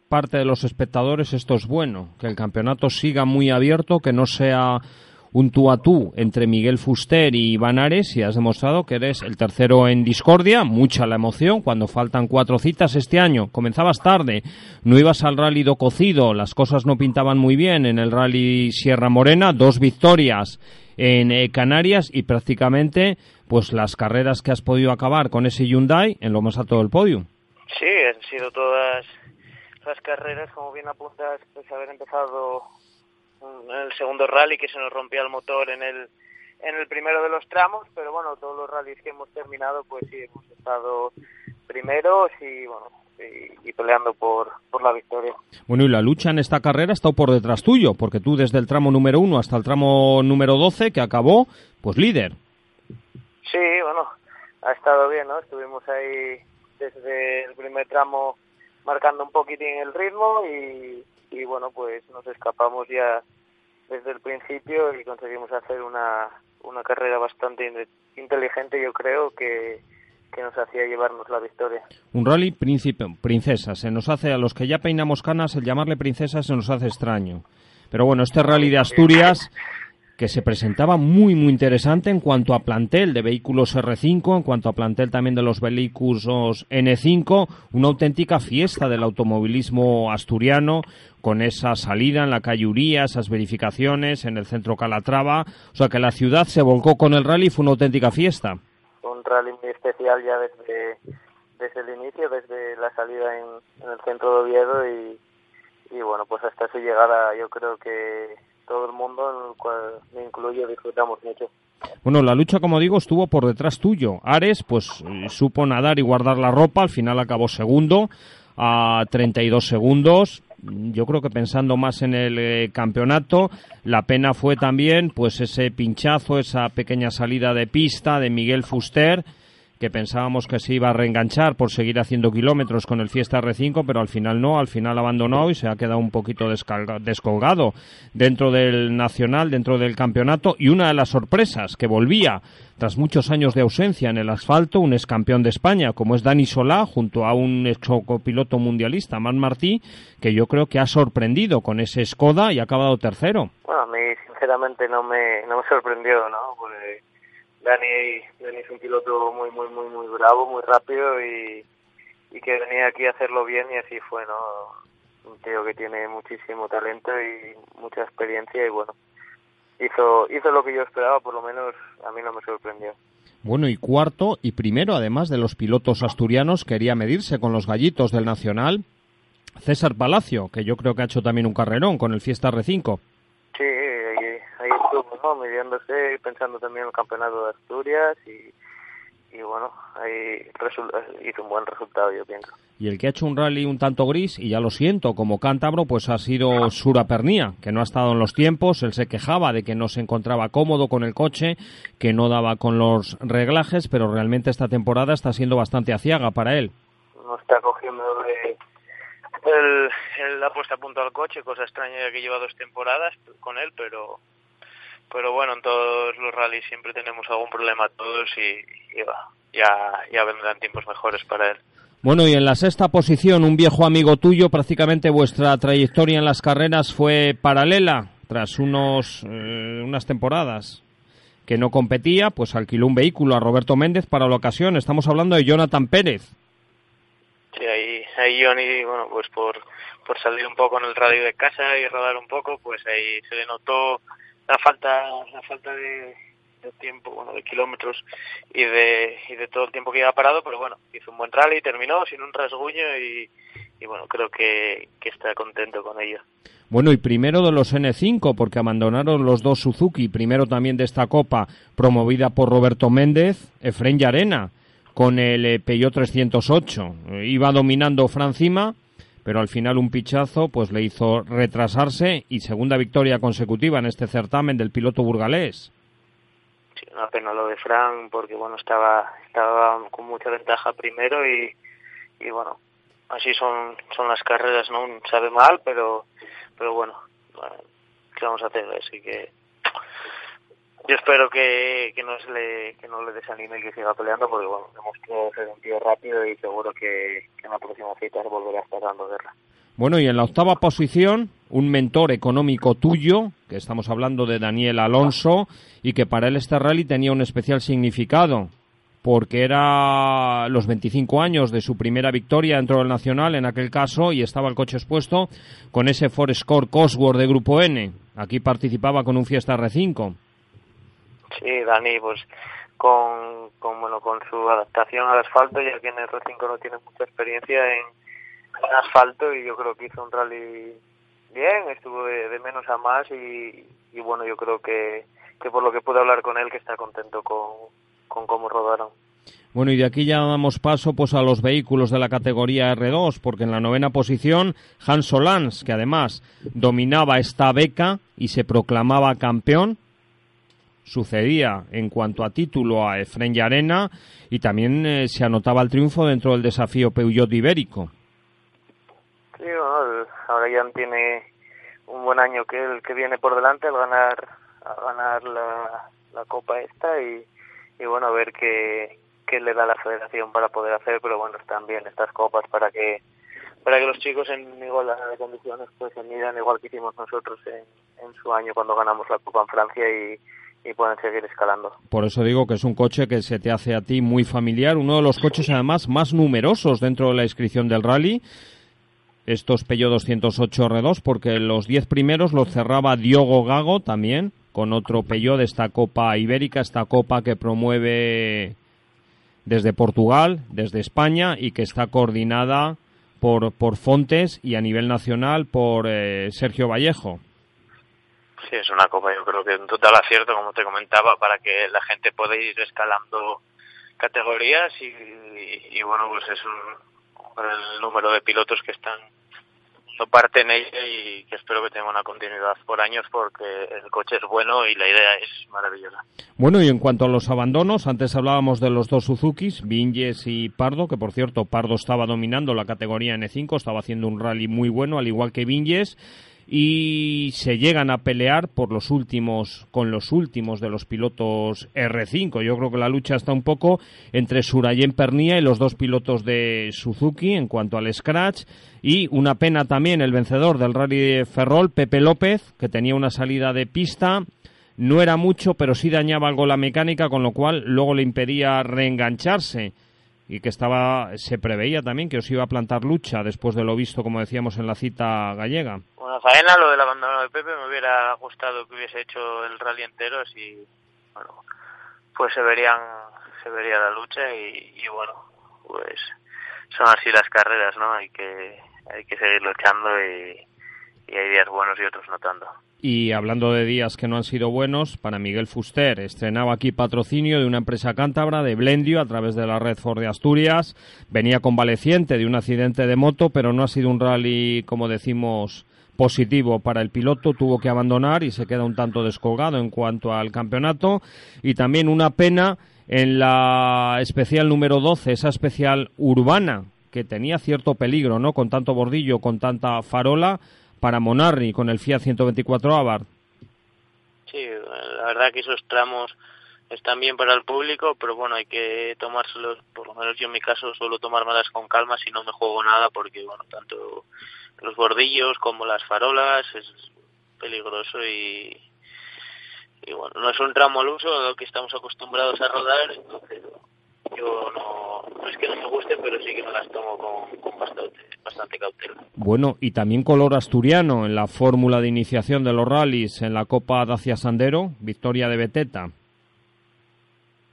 parte de los espectadores esto es bueno, que el campeonato siga muy abierto, que no sea un tú a tú entre Miguel Fuster y Iván Ares y has demostrado que eres el tercero en discordia, mucha la emoción cuando faltan cuatro citas este año. Comenzabas tarde, no ibas al rally do cocido, las cosas no pintaban muy bien en el rally Sierra Morena, dos victorias en eh, Canarias y prácticamente pues las carreras que has podido acabar con ese Hyundai en lo más alto del podio. Sí, han sido todas las carreras, como bien apuntas, pues haber empezado en el segundo rally que se nos rompía el motor en el en el primero de los tramos, pero bueno, todos los rallies que hemos terminado, pues sí, hemos estado primeros y bueno, y, peleando por, por la victoria. Bueno, y la lucha en esta carrera ha estado por detrás tuyo, porque tú desde el tramo número uno hasta el tramo número 12, que acabó, pues líder. Sí, bueno, ha estado bien, ¿no? Estuvimos ahí desde el primer tramo marcando un poquitín el ritmo y, y bueno, pues nos escapamos ya desde el principio y conseguimos hacer una, una carrera bastante inteligente, yo creo, que, que nos hacía llevarnos la victoria. Un rally príncipe, princesa. Se nos hace, a los que ya peinamos canas, el llamarle princesa se nos hace extraño. Pero bueno, este rally de Asturias que se presentaba muy muy interesante en cuanto a plantel de vehículos R5, en cuanto a plantel también de los vehículos N5, una auténtica fiesta del automovilismo asturiano con esa salida en la calle Uría, esas verificaciones en el centro Calatrava, o sea que la ciudad se volcó con el rally, fue una auténtica fiesta. Un rally muy especial ya desde, desde el inicio, desde la salida en, el centro de Oviedo y, y bueno, pues hasta su llegada yo creo que todo el mundo, en el cual me incluyo, disfrutamos mucho. Bueno, la lucha, como digo, estuvo por detrás tuyo. Ares, pues eh, supo nadar y guardar la ropa, al final acabó segundo a 32 segundos. Yo creo que pensando más en el eh, campeonato, la pena fue también pues ese pinchazo, esa pequeña salida de pista de Miguel Fuster que pensábamos que se iba a reenganchar por seguir haciendo kilómetros con el Fiesta R5, pero al final no, al final abandonó y se ha quedado un poquito descolgado dentro del Nacional, dentro del campeonato. Y una de las sorpresas que volvía tras muchos años de ausencia en el asfalto, un ex campeón de España, como es Dani Solá, junto a un ex copiloto mundialista, Man Martí, que yo creo que ha sorprendido con ese Skoda y ha acabado tercero. A mí sinceramente no me, no me sorprendió, ¿no? Dani, Dani es un piloto muy, muy, muy, muy bravo, muy rápido y, y que venía aquí a hacerlo bien y así fue, ¿no? Un tío que tiene muchísimo talento y mucha experiencia y bueno, hizo, hizo lo que yo esperaba, por lo menos a mí no me sorprendió. Bueno, y cuarto y primero, además de los pilotos asturianos, quería medirse con los gallitos del Nacional. César Palacio, que yo creo que ha hecho también un carrerón con el Fiesta R5. Sí, estuvo, midiéndose, pensando también en el campeonato de Asturias y, y bueno, ahí hizo un buen resultado, yo pienso. Y el que ha hecho un rally un tanto gris, y ya lo siento, como cántabro, pues ha sido Sura Pernía, que no ha estado en los tiempos, él se quejaba de que no se encontraba cómodo con el coche, que no daba con los reglajes, pero realmente esta temporada está siendo bastante aciaga para él. no está cogiendo de, el, la puesta a punto al coche, cosa extraña ya que lleva dos temporadas con él, pero pero bueno, en todos los rallies siempre tenemos algún problema todos y, ya, ya vendrán tiempos mejores para él. Bueno, y en la sexta posición, un viejo amigo tuyo, prácticamente vuestra trayectoria en las carreras fue paralela, tras unos, eh, unas temporadas que no competía, pues alquiló un vehículo a Roberto Méndez para la ocasión. Estamos hablando de Jonathan Pérez. Sí, ahí, ahí Johnny, bueno, pues por, por salir un poco en el radio de casa y rodar un poco, pues ahí se le notó la falta, la falta de, tiempo, bueno, de kilómetros y de, y de todo el tiempo que iba parado, pero bueno, hizo un buen rally, terminó sin un rasguño y, y bueno, creo que, que está contento con ello. Bueno, y primero de los N5, porque abandonaron los dos Suzuki, primero también de esta copa promovida por Roberto Méndez, Efren Arena con el Peugeot 308. Iba dominando Francima, pero al final un pichazo pues le hizo retrasarse y segunda victoria consecutiva en este certamen del piloto burgalés. Sí, una pena lo de Fran porque bueno estaba estaba con mucha ventaja primero y, y bueno así son son las carreras no sabe mal pero pero bueno, qué vamos a hacer así que yo espero que, que, no se le, que no le desanime y que siga peleando porque bueno, demostró ser un tío rápido y seguro que, en la próxima cita volverá a estar dando guerra. Bueno, y en la octava posición, un mentor económico tuyo, que estamos hablando de Daniel Alonso, y que para él este rally tenía un especial significado, porque era los 25 años de su primera victoria dentro del Nacional en aquel caso, y estaba el coche expuesto con ese Ford Score Cosworth de Grupo N. Aquí participaba con un Fiesta R5. Sí, Dani, pues con, con, bueno, con su adaptación al asfalto, ya que en el R5 no tiene mucha experiencia en, asfalto y yo creo que hizo un rally bien, estuvo de, menos a más y, y, bueno, yo creo que, que por lo que pude hablar con él, que está contento con, con cómo rodaron. Bueno, y de aquí ya damos paso pues a los vehículos de la categoría R2, porque en la novena posición Hans Solans, que además dominaba esta beca y se proclamaba campeón, sucedía en cuanto a título a Efren Arena y también eh, se anotaba el triunfo dentro del desafío Peugeot ibérico. Sí, bueno, ahora ya tiene un buen año que el que viene por delante al ganar ganar la, la copa esta y, y bueno a ver qué, qué le da la federación para poder hacer pero bueno están bien estas copas para que para que los chicos en igualdad de condiciones pues se midan igual que hicimos nosotros en, en su año cuando ganamos la copa en Francia y y pueden seguir escalando. Por eso digo que es un coche que se te hace a ti muy familiar, uno de los coches además más numerosos dentro de la inscripción del rally. Estos Peugeot 208 R2, porque los 10 primeros los cerraba Diogo Gago también, con otro Peugeot de esta Copa Ibérica, esta Copa que promueve desde Portugal, desde España y que está coordinada por, por Fontes y a nivel nacional por eh, Sergio Vallejo. Sí, es una copa, yo creo que en total acierto, como te comentaba, para que la gente pueda ir escalando categorías y, y, bueno, pues es un, el número de pilotos que están no parte en ella y que espero que tenga una continuidad por años porque el coche es bueno y la idea es maravillosa. Bueno, y en cuanto a los abandonos, antes hablábamos de los dos Suzukis, Vinges y Pardo, que por cierto Pardo estaba dominando la categoría N5, estaba haciendo un rally muy bueno, al igual que Vinges y se llegan a pelear por los últimos con los últimos de los pilotos R5. Yo creo que la lucha está un poco entre Surayen Pernia y los dos pilotos de Suzuki en cuanto al scratch y una pena también el vencedor del Rally de Ferrol, Pepe López, que tenía una salida de pista no era mucho, pero sí dañaba algo la mecánica, con lo cual luego le impedía reengancharse y que estaba se preveía también que os iba a plantar lucha después de lo visto, como decíamos en la cita gallega. Bueno, faena, lo del abandono de Pepe me hubiera gustado que hubiese hecho el rally entero, así, bueno, pues se verían, se vería la lucha y, y bueno, pues son así las carreras, ¿no? Hay que, hay que seguir luchando y, y hay días buenos y otros no tanto. Y hablando de días que no han sido buenos, para Miguel Fuster, estrenaba aquí patrocinio de una empresa cántabra de Blendio a través de la red Ford de Asturias. Venía convaleciente de un accidente de moto, pero no ha sido un rally, como decimos, positivo para el piloto. Tuvo que abandonar y se queda un tanto descolgado en cuanto al campeonato. Y también una pena en la especial número 12, esa especial urbana que tenía cierto peligro, ¿no? Con tanto bordillo, con tanta farola para Monarri con el Fiat 124 Abarth. Sí, la verdad que esos tramos están bien para el público, pero bueno, hay que tomárselos, por lo menos yo en mi caso suelo tomármelas con calma si no me juego nada, porque bueno, tanto los bordillos como las farolas es peligroso y, y bueno, no es un tramo al uso a lo que estamos acostumbrados a rodar, entonces yo no, es que no me guste, pero sí que me las tomo con, con bastante, bastante cautela. Bueno, y también color asturiano en la fórmula de iniciación de los rallies en la Copa Dacia Sandero, victoria de Beteta.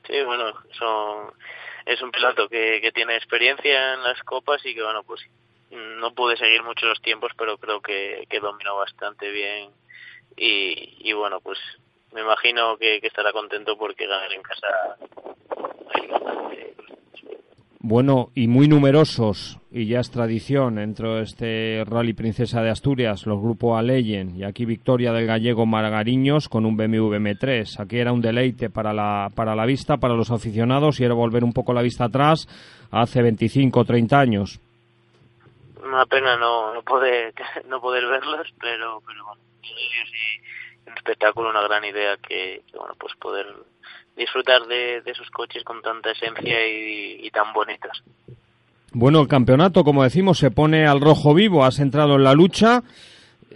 Sí, bueno, son, es un piloto que, que tiene experiencia en las copas y que, bueno, pues no pude seguir mucho los tiempos, pero creo que, que dominó bastante bien y, y bueno, pues me imagino que, que estará contento porque ganar en casa bueno, y muy numerosos, y ya es tradición dentro de este Rally Princesa de Asturias, los grupos Aleyen, y aquí victoria del gallego Margariños con un BMW M3. Aquí era un deleite para la, para la vista, para los aficionados, y era volver un poco la vista atrás hace 25 o 30 años. Una pena no, no, poder, no poder verlos, pero, pero bueno, sí, un espectáculo, una gran idea que, bueno, pues poder disfrutar de, de, esos coches con tanta esencia y, tan bonitas. Bueno, el campeonato, como decimos, se pone al rojo vivo, has entrado en la lucha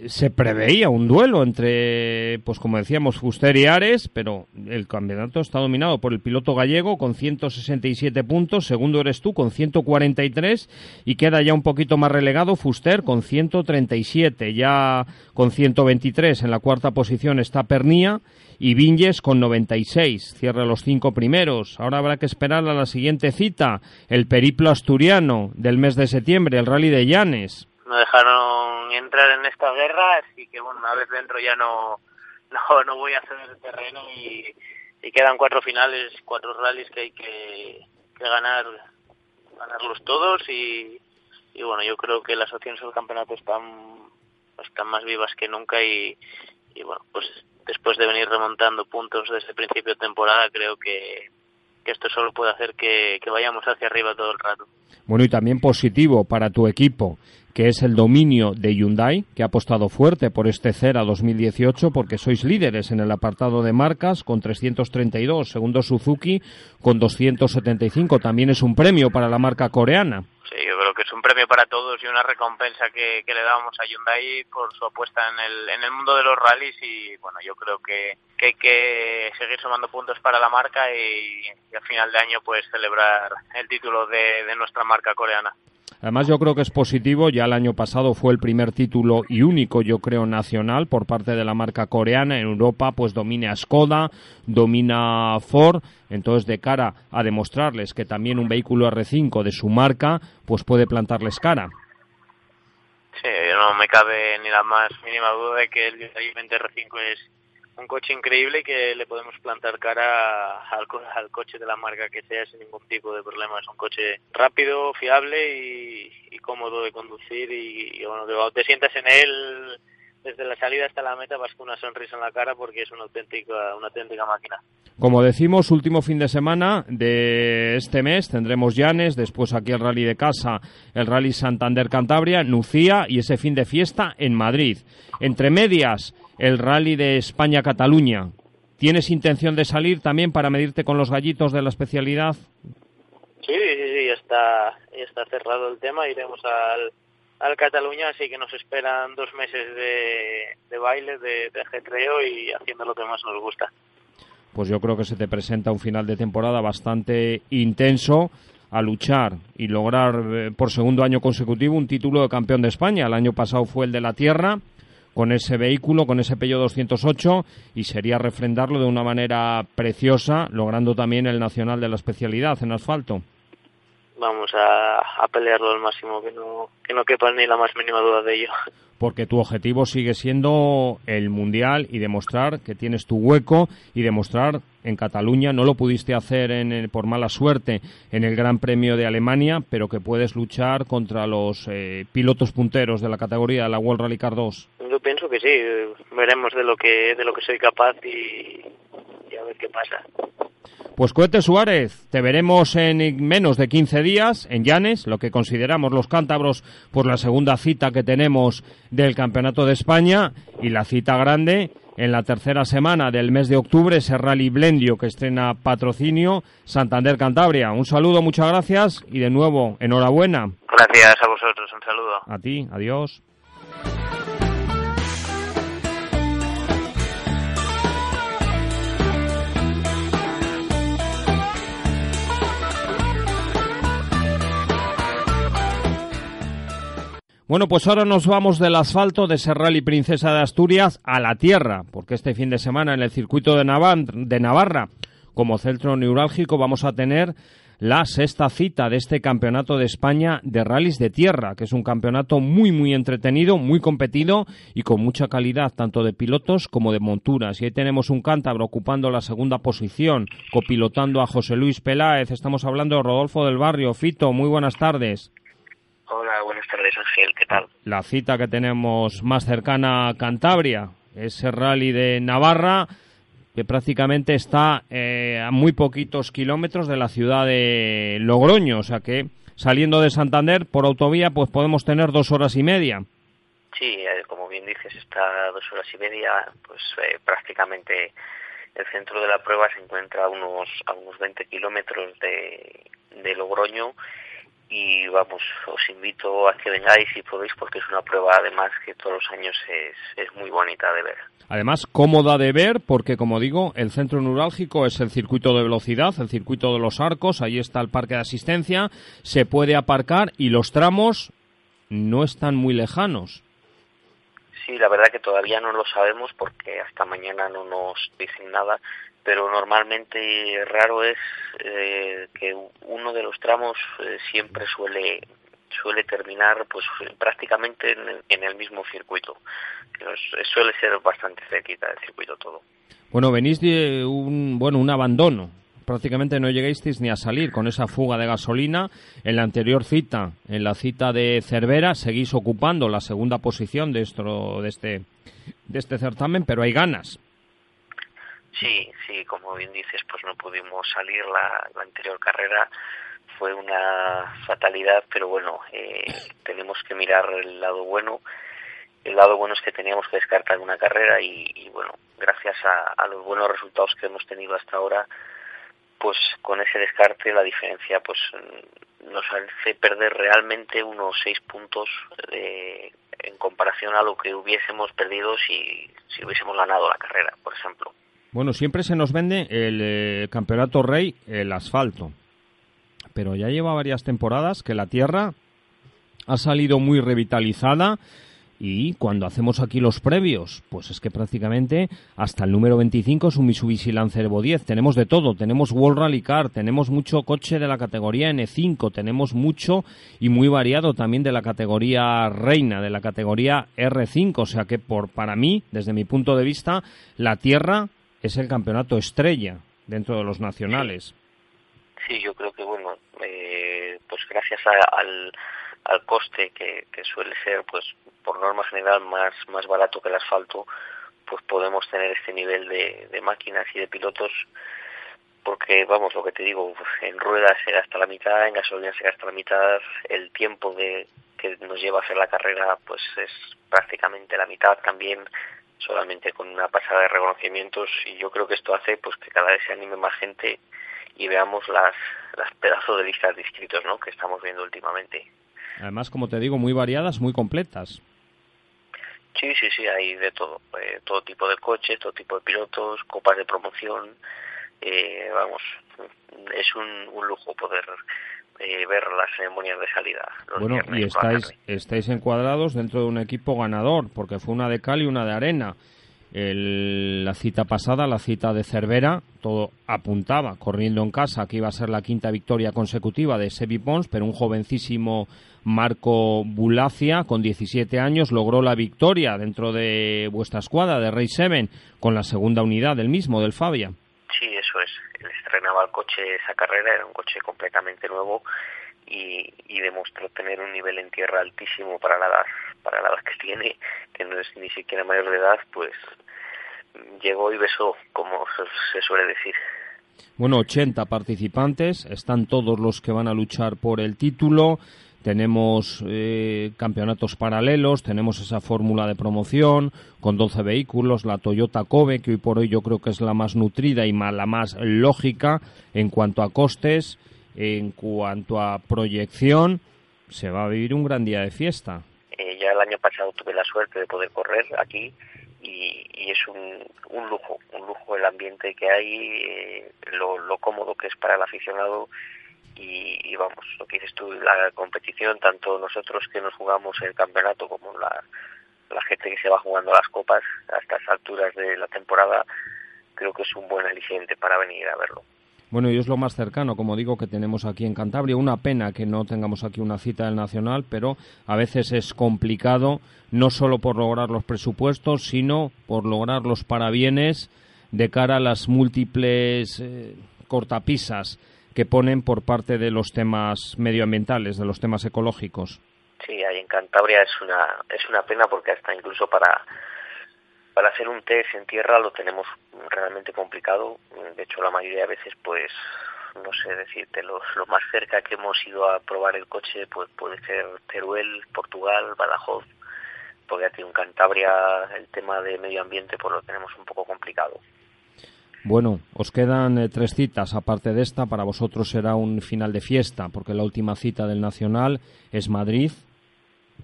se preveía un duelo entre, pues como decíamos, Fuster y Ares, pero el campeonato está dominado por el piloto gallego con 167 puntos, segundo eres tú con 143 y queda ya un poquito más relegado Fuster con 137, ya con 123 en la cuarta posición está Pernía y Vinges con 96, cierra los cinco primeros. Ahora habrá que esperar a la siguiente cita, el periplo asturiano del mes de septiembre, el rally de Llanes no dejaron entrar en esta guerra, así que bueno, una vez dentro ya no, no, no voy a hacer el terreno y, quedan cuatro finales, cuatro rallies que hay que, que ganar, ganarlos todos y, y bueno, yo creo que las opciones del campeonato están, están más vivas que nunca y, y bueno, pues después de venir remontando puntos desde el principio de temporada, creo que, que esto solo puede hacer que, que vayamos hacia arriba todo el rato. Bueno, y también positivo para tu equipo que es el dominio de Hyundai, que ha apostado fuerte por este CERA 2018 porque sois líderes en el apartado de marcas con 332, segundo Suzuki con 275. También es un premio para la marca coreana. Sí, yo creo que es un premio para todos y una recompensa que, le damos a Hyundai por su apuesta en el, en el mundo de los rallies y bueno, yo creo que, que hay que seguir sumando puntos para la marca y, y al final de año pues celebrar el título de nuestra marca coreana. Además, yo creo que es positivo. Ya el año pasado fue el primer título y único, yo creo, nacional por parte de la marca coreana. En Europa, pues domina Skoda, domina Ford. Entonces, de cara a demostrarles que también un vehículo R5 de su marca, pues puede plantarles cara. Sí, no me cabe ni la más mínima duda de que el 20 R5 es un coche increíble que le podemos plantar cara al, al, coche de la marca que sea sin ningún tipo de problema. Es un coche rápido, fiable y, cómodo de conducir y, y bueno, te sientas en él desde la salida hasta la meta vas con una sonrisa en la cara porque es una auténtica, una auténtica máquina. Como decimos, último fin de semana de este mes tendremos Llanes, después aquí el Rally de Casa, el Rally Santander Cantabria, Nucía y ese fin de fiesta en Madrid. Entre medias, el Rally de España-Cataluña. ¿Tienes intención de salir también para medirte con los gallitos de la especialidad? Sí, sí, sí, ya está, ya está cerrado el tema. Iremos al, al Cataluña, así que nos esperan dos meses de, de baile, de, de ajetreo y haciendo lo que más nos gusta. Pues yo creo que se te presenta un final de temporada bastante intenso a luchar y lograr eh, por segundo año consecutivo un título de campeón de España. El año pasado fue el de la tierra con ese vehículo, con ese Peugeot 208 y sería refrendarlo de una manera preciosa, logrando también el nacional de la especialidad en asfalto. Vamos a, pelearlo al máximo, que no, que no quepa ni la más mínima duda de ello. Porque tu objetivo sigue siendo el mundial y demostrar que tienes tu hueco y demostrar en Cataluña, no lo pudiste hacer en por mala suerte en el Gran Premio de Alemania, pero que puedes luchar contra los eh, pilotos punteros de la categoría de la World Rally Car 2. Yo pienso que sí, veremos de lo que, de lo que soy capaz y a ver qué pasa. Pues Cohete Suárez, te veremos en menos de 15 días en Llanes, lo que consideramos los cántabros por la segunda cita que tenemos del Campeonato de España y la cita grande en la tercera semana del mes de octubre, ese Rally Blendio que estrena patrocinio Santander Cantabria. Un saludo, muchas gracias y de nuevo, enhorabuena. Gracias a vosotros, un saludo. A ti, adiós. Bueno, pues ahora nos vamos del asfalto de Serral Princesa de Asturias a la tierra, porque este fin de semana en el circuito de, de Navarra, como centro neurálgico, vamos a tener la sexta cita de este campeonato de España de rallies de tierra, que es un campeonato muy, muy entretenido, muy competido y con mucha calidad, tanto de pilotos como de monturas. Y ahí tenemos un cántabro ocupando la segunda posición, copilotando a José Luis Peláez. Estamos hablando de Rodolfo del Barrio. Fito, muy buenas tardes. Hola, buenas tardes Ángel, ¿qué tal? La cita que tenemos más cercana a Cantabria, ese rally de Navarra, que prácticamente está eh, a muy poquitos kilómetros de la ciudad de Logroño, o sea que saliendo de Santander por autovía pues podemos tener dos horas y media. Sí, eh, como bien dices, está a dos horas y media, pues eh, prácticamente el centro de la prueba se encuentra a unos, a unos 20 kilómetros de, de Logroño y vamos, os invito a que vengáis y podéis porque es una prueba además que todos los años es, es muy bonita de ver. Además, cómoda de ver porque, como digo, el centro neurálgico es el circuito de velocidad, el circuito de los arcos, ahí está el parque de asistencia, se puede aparcar y los tramos no están muy lejanos. Sí, la verdad que todavía no lo sabemos porque hasta mañana no nos dicen nada, pero normalmente raro es eh, que uno de los tramos eh, siempre suele suele terminar pues prácticamente en, el mismo circuito. Suele ser bastante cerquita del circuito todo. Bueno venís de un bueno un abandono. Prácticamente no llegasteis ni a salir con esa fuga de gasolina. En la anterior cita en la cita de Cervera seguís ocupando la segunda posición de de este de este certamen pero hay ganas Sí, sí, como bien dices, pues no pudimos salir la, anterior carrera, fue una fatalidad, pero bueno, eh, tenemos que mirar el lado bueno. El lado bueno es que teníamos que descartar una carrera y, bueno, gracias a, los buenos resultados que hemos tenido hasta ahora, pues con ese descarte la diferencia pues nos hace perder realmente unos seis puntos en comparación a lo que hubiésemos perdido si, si hubiésemos ganado la carrera, por ejemplo. Bueno, siempre se nos vende el eh, campeonato rey, el asfalto. Pero ya lleva varias temporadas que la tierra ha salido muy revitalizada y cuando hacemos aquí los previos, pues es que prácticamente hasta el número 25 es un Mitsubishi Lancer Evo 10. Tenemos de todo, tenemos World Rally Car, tenemos mucho coche de la categoría N5, tenemos mucho y muy variado también de la categoría Reina, de la categoría R5. O sea que por, para mí, desde mi punto de vista, la Tierra es el campeonato estrella dentro de los nacionales. Sí, yo creo que, bueno, eh, pues gracias al, al coste que, que suele ser, pues por norma general, más, más barato que el asfalto, pues podemos tener este nivel de, de máquinas y de pilotos porque vamos lo que te digo en ruedas se gasta la mitad en gasolina se gasta la mitad el tiempo de que nos lleva a hacer la carrera pues es prácticamente la mitad también solamente con una pasada de reconocimientos y yo creo que esto hace pues que cada vez se anime más gente y veamos las, las pedazos de listas de inscritos ¿no? que estamos viendo últimamente. Además, como te digo, muy variadas, muy completas. Sí, sí, sí, hay de todo, eh, todo tipo de coches, todo tipo de pilotos, copas de promoción, eh, vamos, es un, un lujo poder eh, ver las ceremonias de salida. bueno, y estáis, estáis encuadrados dentro de un equipo ganador, porque fue una de cal y una de arena. la cita pasada, la cita de Cervera, todo apuntaba, corriendo en casa, que iba a ser la quinta victoria consecutiva de Sebi Pons, pero un jovencísimo Marco Bulacia, con 17 años, logró la victoria dentro de vuestra escuadra de Rey Seven, con la segunda unidad del mismo, del Fabia. Sí, eso es estrenaba el coche esa carrera, era un coche completamente nuevo y, y, demostró tener un nivel en tierra altísimo para la edad, para la edad que tiene, que no es ni siquiera mayor de edad, pues llegó y besó, como se suele decir. Bueno, 80 participantes, están todos los que van a luchar por el título, tenemos eh, campeonatos paralelos, tenemos esa fórmula de promoción con 12 vehículos, la Toyota Kobe, que hoy por hoy yo creo que es la más nutrida y la más lógica en cuanto a costes, en cuanto a proyección, se va a vivir un gran día de fiesta. Eh, ya el año pasado tuve la suerte de poder correr aquí y, es un, lujo, un lujo el ambiente que hay, eh, lo, cómodo que es para el aficionado y, vamos, lo que dices tú, la competición, tanto nosotros que nos jugamos el campeonato como la, gente que se va jugando las copas a estas alturas de la temporada, creo que es un buen aliciente para venir a verlo. Bueno, y es lo más cercano, como digo, que tenemos aquí en Cantabria. Una pena que no tengamos aquí una cita del Nacional, pero a veces es complicado, no solo por lograr los presupuestos, sino por lograr los parabienes de cara a las múltiples eh, cortapisas que ponen por parte de los temas medioambientales, de los temas ecológicos. Sí, ahí en Cantabria es una, es una pena porque hasta incluso para para hacer un test en tierra lo tenemos realmente complicado. De hecho, la mayoría de veces, pues, no sé decirte, lo, lo más cerca que hemos ido a probar el coche pues puede ser Teruel, Portugal, Badajoz, porque aquí en Cantabria el tema de medio ambiente pues lo tenemos un poco complicado. Bueno, os quedan eh, tres citas aparte de esta. Para vosotros será un final de fiesta, porque la última cita del Nacional es Madrid,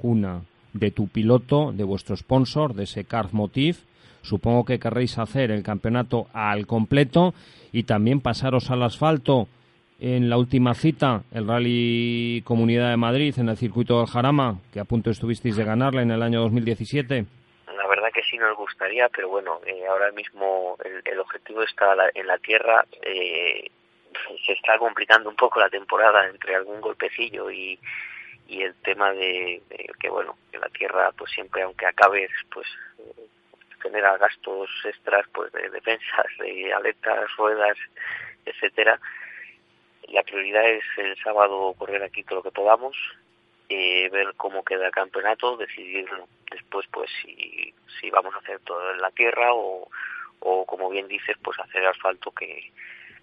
una de tu piloto, de vuestro sponsor, de ese Card Motif. Supongo que querréis hacer el campeonato al completo y también pasaros al asfalto en la última cita, el Rally Comunidad de Madrid en el circuito del Jarama, que a punto estuvisteis de ganarla en el año 2017. La sí nos gustaría, pero bueno, eh, ahora mismo el, objetivo está en la tierra. Eh, se está complicando un poco la temporada entre algún golpecillo y, y el tema de, que bueno que la tierra pues siempre aunque acabes pues genera gastos extras pues de defensas de aletas ruedas etcétera la prioridad es el sábado correr aquí todo lo que podamos eh, ver cómo queda el campeonato decidir después pues si, si vamos a hacer todo en la tierra o, o como bien dices pues hacer asfalto que,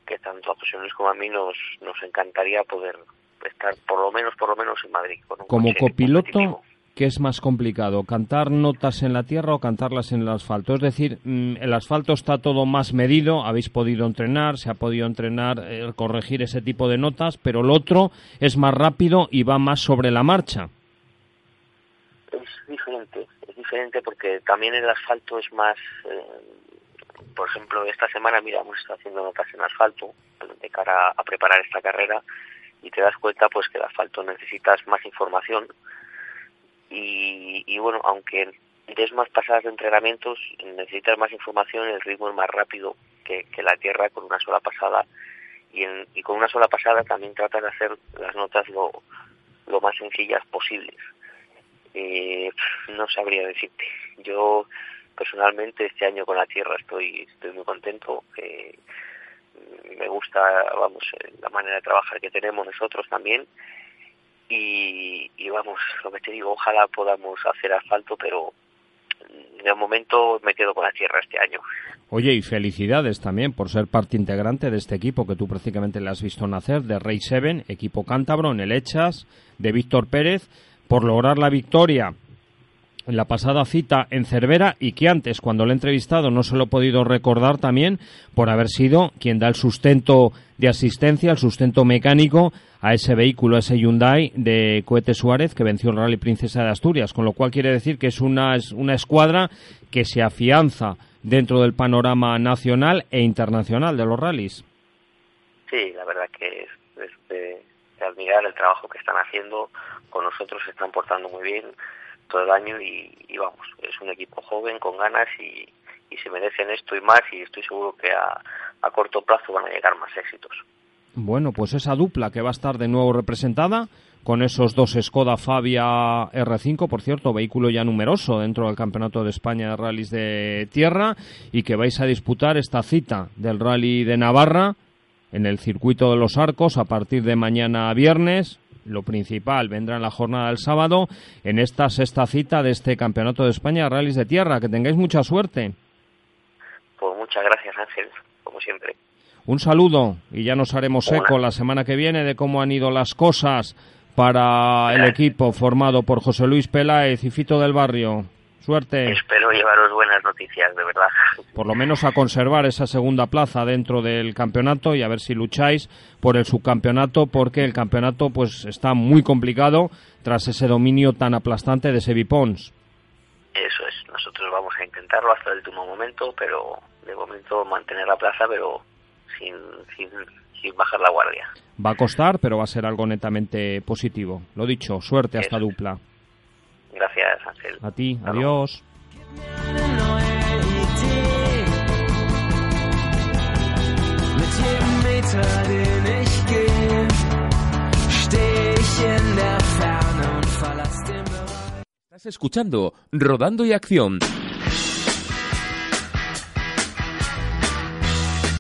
que tanto a José Luis como a mí nos, nos encantaría poder estar por lo menos, por lo menos en Madrid. Como copiloto, ¿qué es más complicado? ¿Cantar notas en la tierra o cantarlas en el asfalto? Es decir, mm, el asfalto está todo más medido, habéis podido entrenar, se ha podido entrenar, eh, corregir ese tipo de notas, pero el otro es más rápido y va más sobre la marcha. Es diferente, es diferente porque también el asfalto es más... Eh, por ejemplo, esta semana, mira, hemos estado haciendo notas en asfalto de cara a preparar esta carrera y te das cuenta pues que el asfalto necesitas más información y, y bueno, aunque des más pasadas de entrenamientos, necesitas más información, el ritmo es más rápido que, que la tierra con una sola pasada y, en, y con una sola pasada también tratas de hacer las notas lo, lo más sencillas posibles. Eh, no sabría decirte. Yo personalmente este año con la tierra estoy, estoy muy contento. Eh, me gusta, vamos, eh, la manera de trabajar que tenemos nosotros también. Y, vamos, lo que te digo, ojalá podamos hacer asfalto, pero de momento me quedo con la tierra este año. Oye, y felicidades también por ser parte integrante de este equipo que tú prácticamente le has visto nacer, de Rey Seven, equipo cántabro en el Hechas, de Víctor Pérez, por lograr la victoria la pasada cita en Cervera y que antes, cuando lo he entrevistado, no se lo he podido recordar también por haber sido quien da el sustento de asistencia, el sustento mecánico a ese vehículo, a ese Hyundai de Cohete Suárez que venció el Rally Princesa de Asturias, con lo cual quiere decir que es una, una escuadra que se afianza dentro del panorama nacional e internacional de los rallies. Sí, la verdad que es, de, de admirar el trabajo que están haciendo, con nosotros se están portando muy bien, todo el año y, vamos, es un equipo joven con ganas y, se merecen esto y más y estoy seguro que a, a corto plazo van a llegar más éxitos. Bueno, pues esa dupla que va a estar de nuevo representada con esos dos Skoda Fabia R5, por cierto, vehículo ya numeroso dentro del Campeonato de España de Rallys de Tierra y que vais a disputar esta cita del Rally de Navarra en el circuito de los Arcos a partir de mañana viernes, lo principal vendrá en la jornada del sábado en esta sexta cita de este Campeonato de España de Rallys de Tierra. Que tengáis mucha suerte. Pues muchas gracias, Ángel, como siempre. Un saludo y ya nos haremos eco la semana que viene de cómo han ido las cosas para el equipo formado por José Luis Peláez y Fito del Barrio. Suerte. Espero llevaros buenas noticias, de verdad. Por lo menos a conservar esa segunda plaza dentro del campeonato y a ver si lucháis por el subcampeonato, porque el campeonato pues está muy complicado tras ese dominio tan aplastante de Sevipons. Eso es, nosotros vamos a intentarlo hasta el último momento, pero de momento mantener la plaza, pero sin, sin, sin bajar la guardia. Va a costar, pero va a ser algo netamente positivo. Lo dicho, suerte a esta dupla. Gracias, Ángel. A ti, adiós. Estás escuchando Rodando y Acción.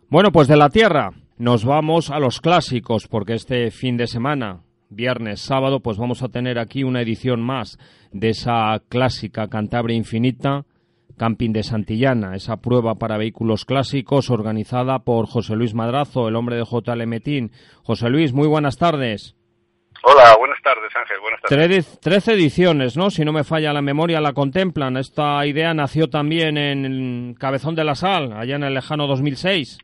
Bueno, pues de la Tierra nos vamos a los clásicos, porque este fin de semana, viernes, sábado, pues vamos a tener aquí una edición más de esa clásica Cantabria Infinita, Camping de Santillana, esa prueba para vehículos clásicos organizada por José Luis Madrazo, el hombre de JL Metín. José Luis, muy buenas tardes. Hola, buenas tardes Ángel, buenas tardes. Trece ediciones, ¿no? Si no me falla la memoria, la contemplan. Esta idea nació también en Cabezón de la Sal, allá en el lejano 2006.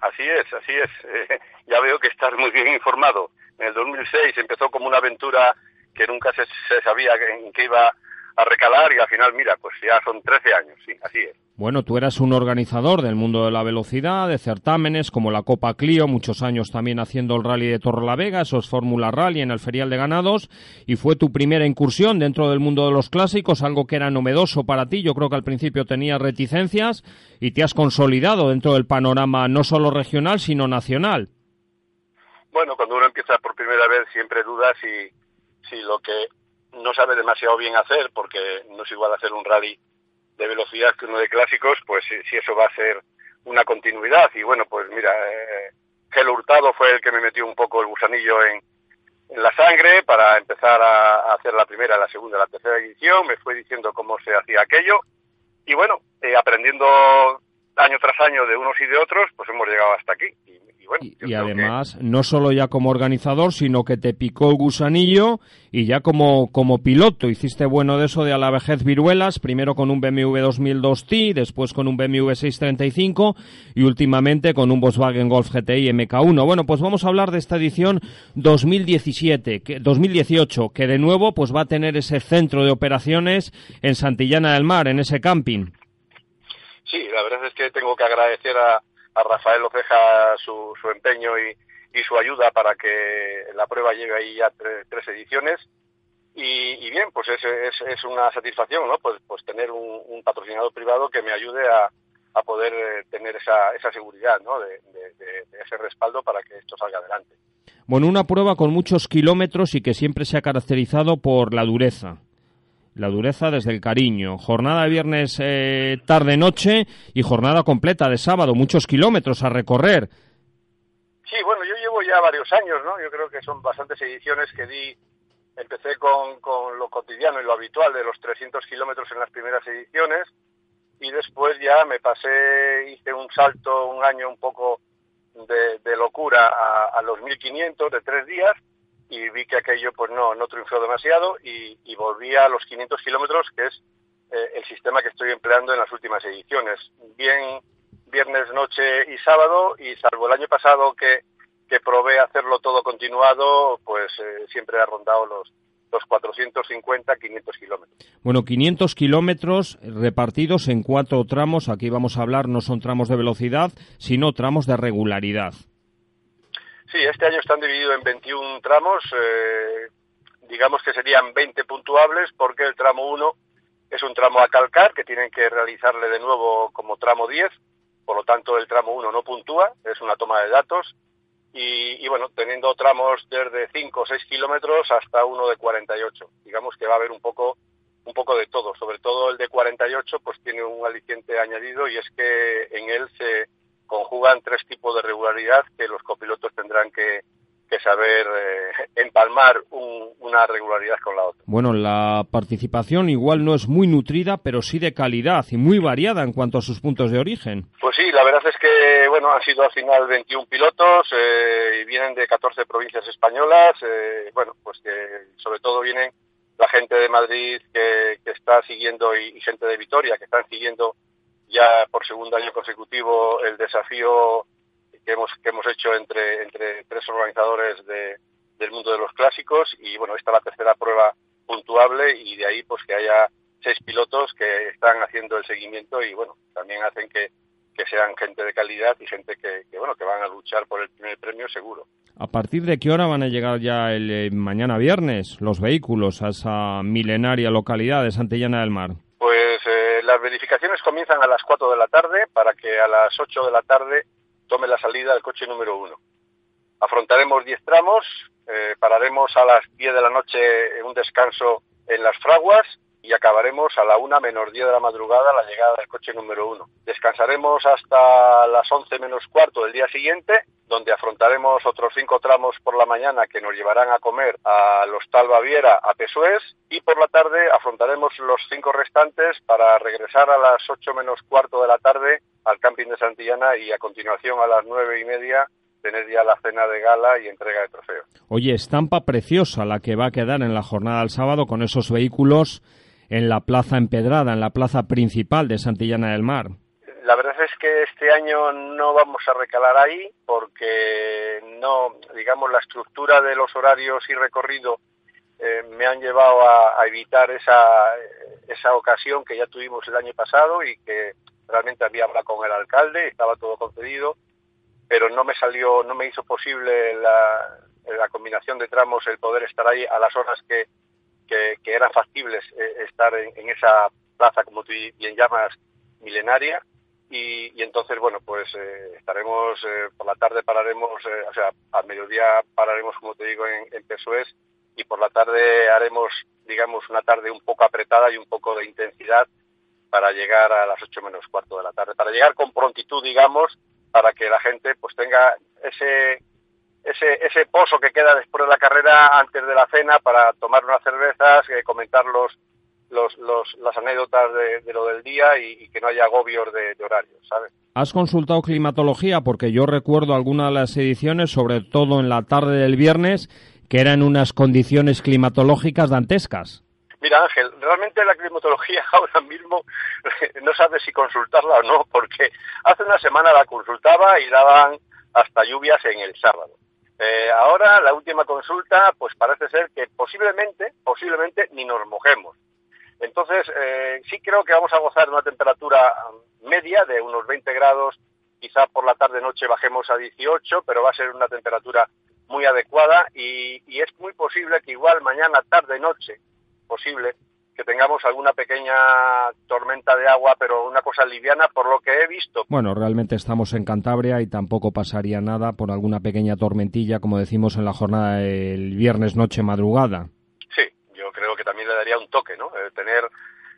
Así es, así es. Eh, ya veo que estás muy bien informado. En el 2006 empezó como una aventura que nunca se, se sabía en qué iba a recalar y al final, mira, pues ya son 13 años, sí, así es. Bueno, tú eras un organizador del mundo de la velocidad, de certámenes como la Copa Clio, muchos años también haciendo el rally de Torrelavega, esos Fórmula Rally en el Ferial de Ganados, y fue tu primera incursión dentro del mundo de los clásicos, algo que era novedoso para ti. Yo creo que al principio tenías reticencias y te has consolidado dentro del panorama no solo regional, sino nacional. Bueno, cuando uno empieza por primera vez siempre duda si, si lo que no sabe demasiado bien hacer, porque no es igual hacer un rally de velocidad que uno de clásicos, pues si, eso va a ser una continuidad. Y bueno, pues mira, eh, Hurtado fue el que me metió un poco el gusanillo en, en la sangre para empezar a, hacer la primera, la segunda, la tercera edición. Me fue diciendo cómo se hacía aquello. Y bueno, eh, aprendiendo año tras año de unos y de otros, pues hemos llegado hasta aquí. Y, y, además, no solo ya como organizador, sino que te picó el gusanillo y ya como, como piloto. Hiciste bueno de eso de a la vejez viruelas, primero con un BMW 2002T, después con un BMW 635 y últimamente con un Volkswagen Golf GTI MK1. Bueno, pues vamos a hablar de esta edición 2017, que, 2018, que de nuevo pues va a tener ese centro de operaciones en Santillana del Mar, en ese camping. Sí, la verdad es que tengo que agradecer a, a Rafael Oceja su, su empeño y, su ayuda para que la prueba llegue ahí ya tres ediciones. Y, y, bien, pues es, es, es, una satisfacción, ¿no? Pues, pues tener un, un patrocinador privado que me ayude a, a poder eh, tener esa, esa seguridad, ¿no? De, ese respaldo para que esto salga adelante. Bueno, una prueba con muchos kilómetros y que siempre se ha caracterizado por la dureza la dureza desde el cariño. Jornada de viernes eh, tarde-noche y jornada completa de sábado, muchos kilómetros a recorrer. Sí, bueno, yo llevo ya varios años, ¿no? Yo creo que son bastantes ediciones que di. Empecé con, lo cotidiano y lo habitual de los 300 kilómetros en las primeras ediciones y después ya me pasé, hice un salto un año un poco de, de locura a, a los 1500 de tres días y vi que aquello pues no, no triunfó demasiado y, y volví a los 500 kilómetros, que es eh, el sistema que estoy empleando en las últimas ediciones. Bien viernes, noche y sábado, y salvo el año pasado que, que probé hacerlo todo continuado, pues eh, siempre ha rondado los, los 450, 500 kilómetros. Bueno, 500 kilómetros repartidos en cuatro tramos. Aquí vamos a hablar, no son tramos de velocidad, sino tramos de regularidad. Sí, este año están divididos en 21 tramos, eh, digamos que serían 20 puntuables porque el tramo 1 es un tramo a calcar que tienen que realizarle de nuevo como tramo 10, por lo tanto el tramo 1 no puntúa, es una toma de datos. Y, y bueno, teniendo tramos desde 5 o 6 kilómetros hasta uno de 48, digamos que va a haber un poco un poco de todo, sobre todo el de 48 pues tiene un aliciente añadido y es que en él se conjugan tres tipos de regularidad que los copilotos tendrán que, que saber eh, empalmar una regularidad con la otra. Bueno, la participación igual no es muy nutrida, pero sí de calidad y muy variada en cuanto a sus puntos de origen. Pues sí, la verdad es que bueno han sido al final 21 pilotos eh, y vienen de 14 provincias españolas. Eh, bueno, pues que sobre todo vienen la gente de Madrid que, está siguiendo y, gente de Vitoria que están siguiendo ya por segundo año consecutivo el desafío que hemos, que hemos hecho entre, entre tres organizadores de, del mundo de los clásicos y bueno, esta es la tercera prueba puntuable y de ahí pues que haya seis pilotos que están haciendo el seguimiento y bueno, también hacen que, que sean gente de calidad y gente que, que, bueno, que van a luchar por el primer premio seguro. ¿A partir de qué hora van a llegar ya el eh, mañana viernes los vehículos a esa milenaria localidad de Santillana del Mar? Pues eh, las verificaciones comienzan a las 4 de la tarde para que a las 8 de la tarde tome la salida del coche número uno. Afrontaremos 10 tramos, eh, pararemos a las 10 de la noche en un descanso en las fraguas y acabaremos a la una menos 10 de la madrugada la llegada del coche número uno. Descansaremos hasta las 11 menos cuarto del día siguiente, donde afrontaremos otros cinco tramos por la mañana que nos llevarán a comer a los Baviera, a Pesués, y por la tarde afrontaremos los cinco restantes para regresar a las 8 menos cuarto de la tarde al camping de Santillana y a continuación a las nueve y media tener ya la cena de gala y entrega de trofeos. Oye, estampa preciosa la que va a quedar en la jornada del sábado con esos vehículos en la plaza empedrada, en la plaza principal de Santillana del Mar. La verdad es que este año no vamos a recalar ahí porque no, digamos, la estructura de los horarios y recorrido eh, me han llevado a, evitar esa, esa ocasión que ya tuvimos el año pasado y que realmente había hablado con el alcalde, estaba todo concedido, pero no me salió, no me hizo posible la combinación de tramos el poder estar ahí a las horas que, que, eran factibles eh, estar en, esa plaza, como tú bien llamas, milenaria. Y, entonces, bueno, pues eh, estaremos, eh, por la tarde pararemos, o sea, al mediodía pararemos, como te digo, en, en Pesués y por la tarde haremos, digamos, una tarde un poco apretada y un poco de intensidad para llegar a las ocho menos cuarto de la tarde, para llegar con prontitud, digamos, para que la gente pues tenga ese ese, ese pozo que queda después de la carrera antes de la cena para tomar unas cervezas, eh, comentar los, los, los, las anécdotas de, lo del día y, que no haya agobios de, de horarios, ¿sabes? ¿Has consultado climatología? Porque yo recuerdo algunas de las ediciones, sobre todo en la tarde del viernes, que eran unas condiciones climatológicas dantescas. Mira, Ángel, realmente la climatología ahora mismo no sabe si consultarla o no, porque hace una semana la consultaba y daban hasta lluvias en el sábado. Eh, ahora, la última consulta, pues parece ser que posiblemente, posiblemente ni nos mojemos. Entonces, eh, sí creo que vamos a gozar de una temperatura media de unos 20 grados, quizá por la tarde-noche bajemos a 18, pero va a ser una temperatura muy adecuada y, y es muy posible que igual mañana tarde-noche posible que tengamos alguna pequeña tormenta de agua, pero una cosa liviana por lo que he visto. Bueno, realmente estamos en Cantabria y tampoco pasaría nada por alguna pequeña tormentilla, como decimos en la jornada del viernes noche madrugada. Sí, yo creo que también le daría un toque, ¿no? tener,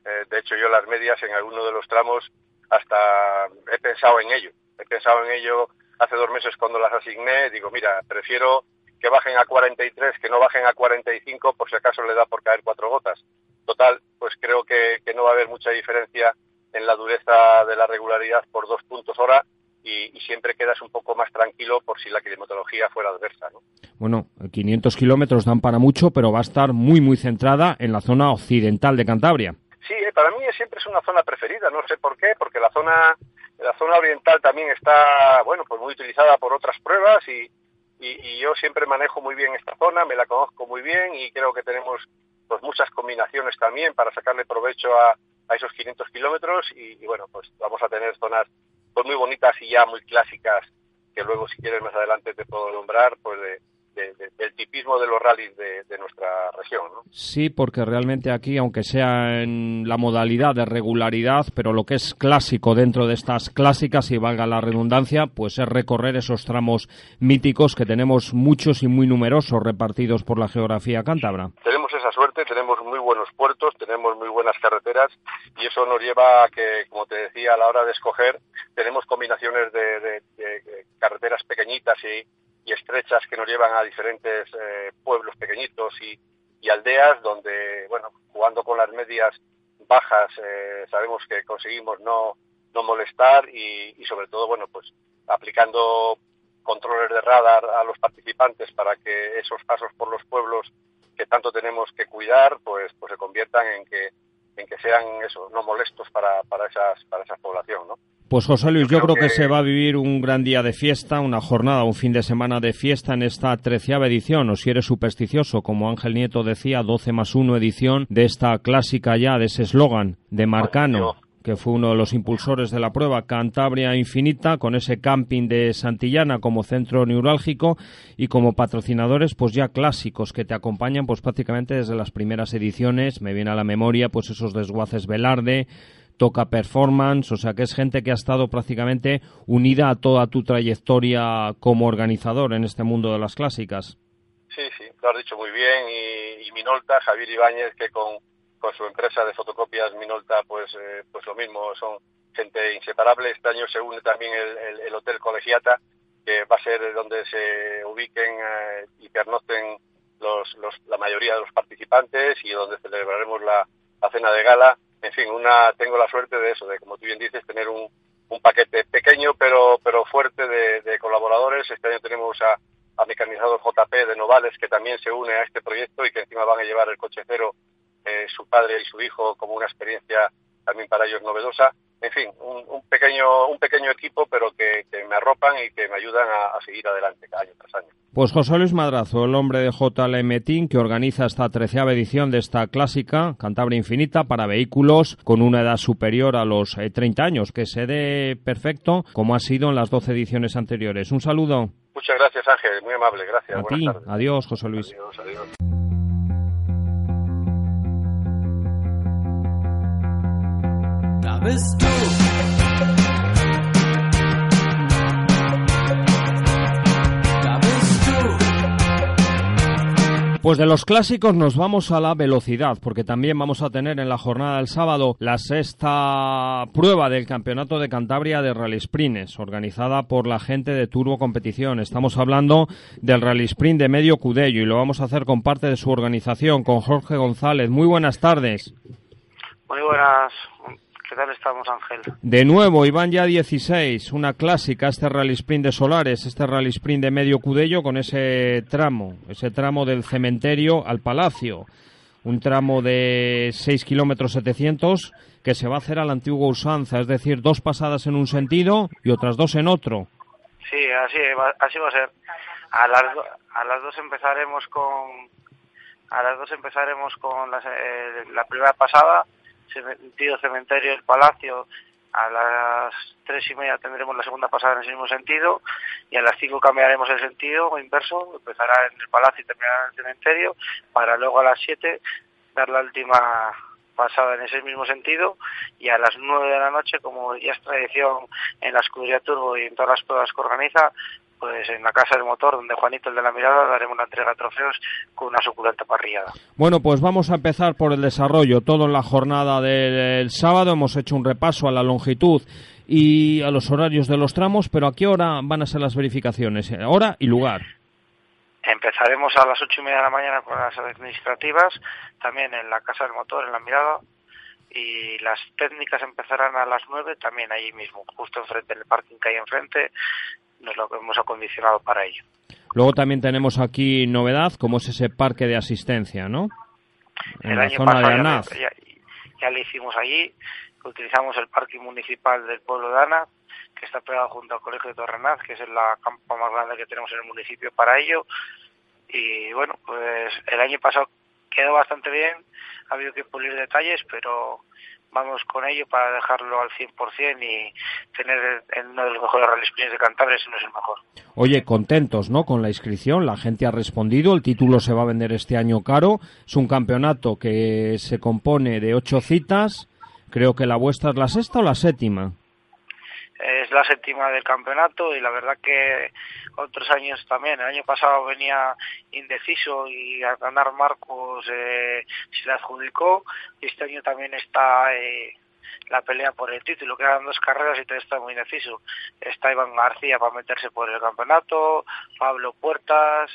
eh, de hecho yo las medias en alguno de los tramos hasta he pensado en ello, he pensado en ello hace dos meses cuando las asigné, digo, mira, prefiero que bajen a 43, que no bajen a 45, por si acaso le da por caer cuatro gotas. Total, pues creo que, no va a haber mucha diferencia en la dureza de la regularidad por dos puntos hora y, siempre quedas un poco más tranquilo por si la climatología fuera adversa. ¿no? Bueno, 500 kilómetros dan para mucho, pero va a estar muy, muy centrada en la zona occidental de Cantabria. Sí, eh, para mí siempre es una zona preferida, no sé por qué, porque la zona, la zona oriental también está, bueno, pues muy utilizada por otras pruebas y, y, yo siempre manejo muy bien esta zona, me la conozco muy bien y creo que tenemos pues muchas combinaciones también para sacarle provecho a, esos 500 kilómetros y, y, bueno, pues vamos a tener zonas pues muy bonitas y ya muy clásicas que luego si quieres más adelante te puedo nombrar, pues de, del tipismo de los rallies de, nuestra región. ¿no? Sí, porque realmente aquí, aunque sea en la modalidad de regularidad, pero lo que es clásico dentro de estas clásicas, y valga la redundancia, pues es recorrer esos tramos míticos que tenemos muchos y muy numerosos repartidos por la geografía cántabra. Tenemos esa suerte, tenemos muy buenos puertos, tenemos muy buenas carreteras y eso nos lleva a que, como te decía, a la hora de escoger, tenemos combinaciones de carreteras pequeñitas y y estrechas que nos llevan a diferentes eh, pueblos pequeñitos y, aldeas donde, bueno, jugando con las medias bajas eh, sabemos que conseguimos no, no molestar y, y, sobre todo, bueno, pues aplicando controles de radar a los participantes para que esos pasos por los pueblos que tanto tenemos que cuidar, pues, pues se conviertan en que en que sean eso, no molestos para, para, esas, para esa población, ¿no? Pues José Luis, yo, creo, que... se va a vivir un gran día de fiesta, una jornada, un fin de semana de fiesta en esta treceava edición, o si eres supersticioso, como Ángel Nieto decía, 12 más 1 edición de esta clásica ya, de ese eslogan de Marcano que fue uno de los impulsores de la prueba, Cantabria Infinita, con ese camping de Santillana como centro neurálgico y como patrocinadores, pues ya clásicos que te acompañan, pues prácticamente desde las primeras ediciones. Me viene a la memoria, pues esos desguaces Velarde, Toca Performance, o sea que es gente que ha estado prácticamente unida a toda tu trayectoria como organizador en este mundo de las clásicas. Sí, sí, lo has dicho muy bien. Y, y Minolta, Javier Ibáñez, que con con su empresa de fotocopias Minolta, pues, eh, pues lo mismo, son gente inseparable. Este año se une también el, el, Hotel Colegiata, que va a ser donde se ubiquen eh, y pernocten los, los, la mayoría de los participantes y donde celebraremos la, cena de gala. En fin, una tengo la suerte de eso, de como tú bien dices, tener un, un paquete pequeño pero pero fuerte de, de colaboradores. Este año tenemos a, a Mecanizador JP de Novales, que también se une a este proyecto y que encima van a llevar el coche cero eh, su padre y su hijo como una experiencia también para ellos novedosa. En fin, un, pequeño un pequeño equipo, pero que, me arropan y que me ayudan a, seguir adelante año tras año. Pues José Luis Madrazo, el hombre de JLM Team, que organiza esta treceava edición de esta clásica Cantabria Infinita para vehículos con una edad superior a los 30 eh, años, que se dé perfecto como ha sido en las 12 ediciones anteriores. Un saludo. Muchas gracias, Ángel. Muy amable. Gracias. A ti. Adiós, José Luis. Adiós, adiós. Pues de los clásicos nos vamos a la velocidad, porque también vamos a tener en la jornada del sábado la sexta prueba del Campeonato de Cantabria de Rally Sprints, organizada por la gente de Turbo Competición. Estamos hablando del Rally Sprint de Medio Cudello y lo vamos a hacer con parte de su organización, con Jorge González. Muy buenas tardes. Muy buenas, ¿Qué tal estamos, Ángel? De nuevo, Iván ya 16, una clásica, este Rally Sprint de Solares, este Rally Sprint de Medio Cudello con ese tramo, ese tramo del cementerio al Palacio. Un tramo de 6 kilómetros 700 que se va a hacer a la antigua usanza, es decir, dos pasadas en un sentido y otras dos en otro. Sí, así va, así va a ser. A las, a las dos empezaremos con a las dos empezaremos con eh, la primera pasada sentido cementerio del palacio a las tres y media tendremos la segunda pasada en ese mismo sentido y a las cinco cambiaremos el sentido inverso, empezará en el palacio y terminará en el cementerio para luego a las siete dar la última pasada en ese mismo sentido y a las nueve de la noche, como ya es tradición en la escudería Turbo y en todas las pruebas que organiza, pues en la casa del motor, donde Juanito, el de la mirada, daremos una entrega de trofeos con una suculenta parrillada. Bueno, pues vamos a empezar por el desarrollo. Todo en la jornada del sábado hemos hecho un repaso a la longitud y a los horarios de los tramos, pero ¿a qué hora van a ser las verificaciones? Hora y lugar. Empezaremos a las ocho y media de la mañana con las administrativas, también en la casa del motor, en la mirada, y las técnicas empezarán a las nueve, también allí mismo, justo enfrente del parking que hay enfrente, nos lo hemos acondicionado para ello. Luego también tenemos aquí novedad, como es ese parque de asistencia, ¿no? En la zona de Anaz. Ya, ya, lo hicimos allí, utilizamos el parque municipal del pueblo de Ana, que está pegado junto al Colegio de Torrenaz, que es la campa más grande que tenemos en el municipio para ello. Y bueno, pues el año pasado quedó bastante bien, ha habido que pulir detalles, pero vamos con ello para dejarlo al 100% y tener en uno de los mejores rally de Cantabria, si no es el mejor. Oye, contentos, ¿no? Con la inscripción, la gente ha respondido, el título se va a vender este año caro, es un campeonato que se compone de ocho citas, creo que la vuestra es la sexta o la séptima es la séptima del campeonato y la verdad que otros años también. El año pasado venía indeciso y a ganar Marcos eh, se le adjudicó este año también está eh, la pelea por el título. Quedan dos carreras y todo está muy indeciso. Está Iván García para meterse por el campeonato, Pablo Puertas,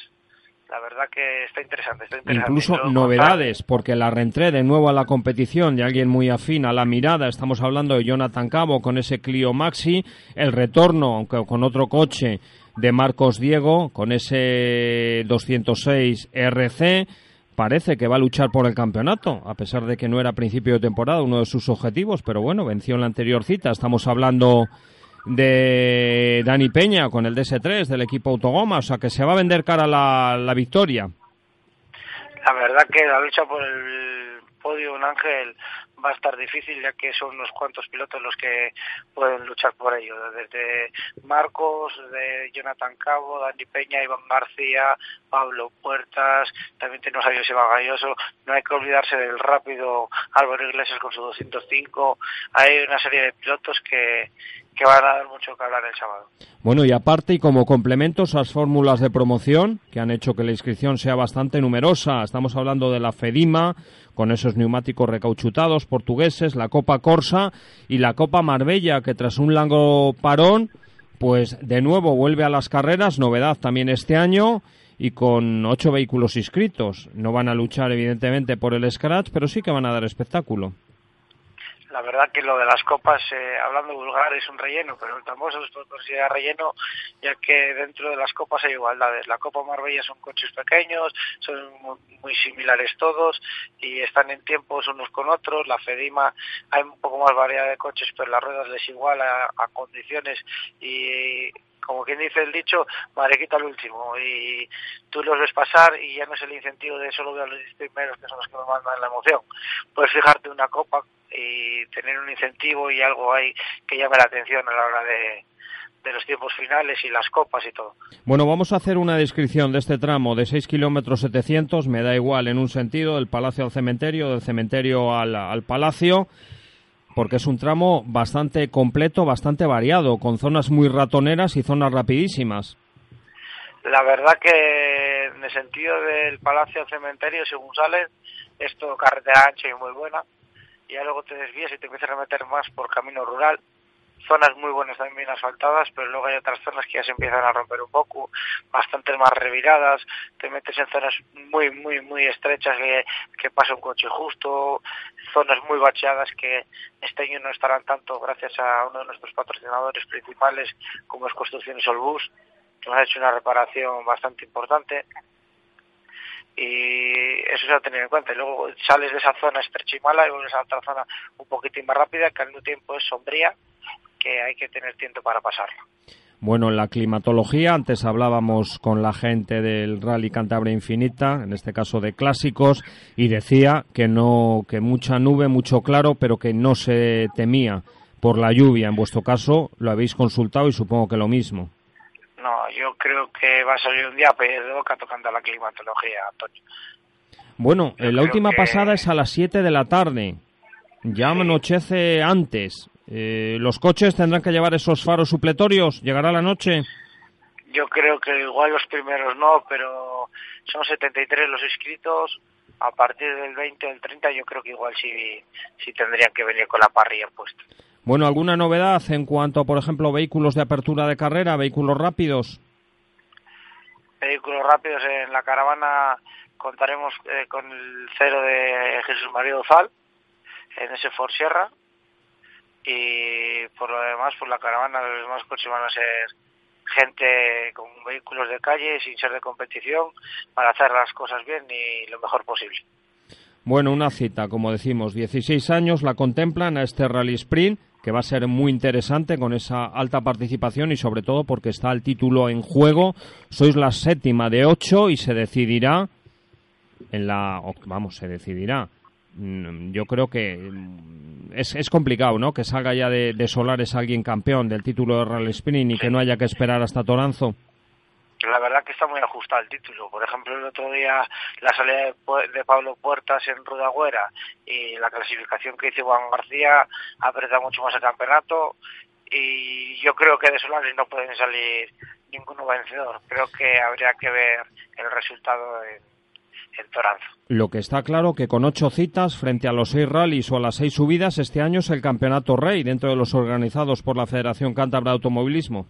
la verdad que está interesante. Está interesante. Incluso novedades, porque la reentré de nuevo a la competición de alguien muy afín a la mirada. Estamos hablando de Jonathan Cabo con ese Clio Maxi, el retorno, aunque con otro coche, de Marcos Diego con ese 206 RC. Parece que va a luchar por el campeonato, a pesar de que no era principio de temporada uno de sus objetivos, pero bueno, venció en la anterior cita. Estamos hablando de Dani Peña con el DS3 del equipo Autogoma, o sea que se va a vender cara la, la victoria. La verdad que la lucha por el podio un Ángel va a estar difícil ya que son unos cuantos pilotos los que pueden luchar por ello, desde Marcos, de Jonathan Cabo, Dani Peña, Iván García, Pablo Puertas, también tenemos a Joseba Galloso, no hay que olvidarse del rápido Álvaro Iglesias con su 205, hay una serie de pilotos que, que van a dar mucho que hablar el sábado. Bueno, y aparte y como complemento, esas fórmulas de promoción que han hecho que la inscripción sea bastante numerosa. Estamos hablando de la FEDIMA, con esos neumáticos recauchutados portugueses, la Copa Corsa y la Copa Marbella, que tras un largo parón, pues de nuevo vuelve a las carreras, novedad también este año, y con ocho vehículos inscritos. No van a luchar, evidentemente, por el Scratch, pero sí que van a dar espectáculo la verdad que lo de las copas, eh, hablando vulgar, es un relleno, pero el famoso es considera relleno, ya que dentro de las copas hay igualdades. La Copa Marbella son coches pequeños, son muy similares todos y están en tiempos unos con otros. La Fedima hay un poco más variedad de coches, pero las ruedas les igual a, a condiciones y como quien dice el dicho, mariquita al último. Y tú los ves pasar y ya no es el incentivo de solo ver a los primeros que son los que me mandan la emoción. Puedes fijarte una copa y tener un incentivo y algo ahí que llame la atención a la hora de, de los tiempos finales y las copas y todo. Bueno, vamos a hacer una descripción de este tramo de 6 kilómetros 700, me da igual en un sentido, del palacio al cementerio, del cementerio al, al palacio, porque es un tramo bastante completo, bastante variado, con zonas muy ratoneras y zonas rapidísimas. La verdad que en el sentido del palacio al cementerio, según sale, es todo carretera ancha y muy buena y ya luego te desvías y te empiezas a meter más por camino rural. Zonas muy buenas también asfaltadas, pero luego hay otras zonas que ya se empiezan a romper un poco, bastante más reviradas, te metes en zonas muy, muy, muy estrechas que, que pasa un coche justo, zonas muy bacheadas que este año no estarán tanto gracias a uno de nuestros patrocinadores principales como es Construcciones Olbus, que nos ha hecho una reparación bastante importante y eso se va a tener en cuenta. Luego sales de esa zona estrecha y mala y vuelves a otra zona un poquitín más rápida, que al mismo tiempo es sombría, que hay que tener tiempo para pasarla. Bueno, en la climatología, antes hablábamos con la gente del Rally Cantabria Infinita, en este caso de clásicos, y decía que no, que mucha nube, mucho claro, pero que no se temía por la lluvia. En vuestro caso, lo habéis consultado y supongo que lo mismo. No, yo creo que va a salir un día de boca tocando la climatología, Antonio. Bueno, la última pasada es a las 7 de la tarde. Ya anochece antes. Eh, ¿Los coches tendrán que llevar esos faros supletorios? ¿Llegará la noche? Yo creo que igual los primeros no, pero son 73 los inscritos. A partir del 20 o del 30 yo creo que igual sí, sí tendrían que venir con la parrilla puesta. Bueno, ¿alguna novedad en cuanto, por ejemplo, vehículos de apertura de carrera, vehículos rápidos? Vehículos rápidos en la caravana contaremos eh, con el cero de Jesús María Dozal en ese Ford Sierra y por lo demás, por la caravana los demás coches van a ser gente con vehículos de calle sin ser de competición para hacer las cosas bien y lo mejor posible. Bueno, una cita, como decimos, 16 años la contemplan a este Rally Sprint que va a ser muy interesante con esa alta participación y sobre todo porque está el título en juego. Sois la séptima de ocho y se decidirá en la vamos se decidirá. Mm, yo creo que mm, es, es complicado, ¿no? Que salga ya de, de Solares alguien campeón del título de Rally Sprint y que no haya que esperar hasta Toranzo la verdad que está muy ajustado el título. Por ejemplo, el otro día la salida de, Pablo Puertas en Rudagüera y la clasificación que hizo Juan García aprieta mucho más el campeonato y yo creo que de Solares no pueden salir ninguno vencedor. Creo que habría que ver el resultado en, en Toranzo. Lo que está claro que con ocho citas frente a los seis rallies o a las seis subidas, este año es el campeonato rey dentro de los organizados por la Federación Cántabra de Automovilismo.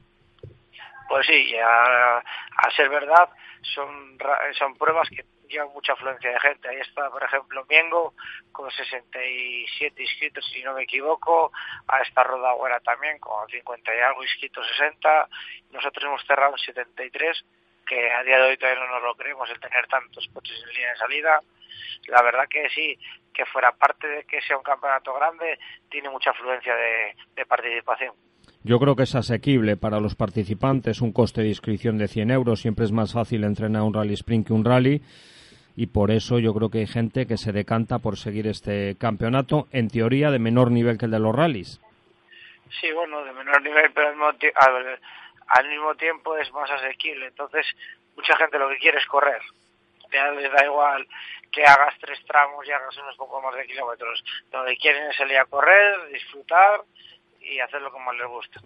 Pues sí, a, a ser verdad, son, son pruebas que llevan mucha afluencia de gente. Ahí está, por ejemplo, Miengo con 67 inscritos, si no me equivoco. A esta Rodagüera también con 50 y algo inscritos, 60. Nosotros hemos cerrado 73 que a día de hoy todavía no nos lo creemos el tener tantos coches en línea de salida. La verdad que sí, que fuera parte de que sea un campeonato grande, tiene mucha afluencia de, participación. Yo creo que es asequible para los participantes, un coste de inscripción de 100 euros, siempre es más fácil entrenar un rally sprint que un rally y por eso yo creo que hay gente que se decanta por seguir este campeonato, en teoría de menor nivel que el de los rallies. Sí, bueno, de menor nivel, pero al, al mismo tiempo es más asequible. Entonces, mucha gente lo que quiere es correr. Ya les da igual que hagas tres tramos y hagas unos poco más de kilómetros. Lo que quieren es salir a correr, disfrutar y hacer lo que más les gusta.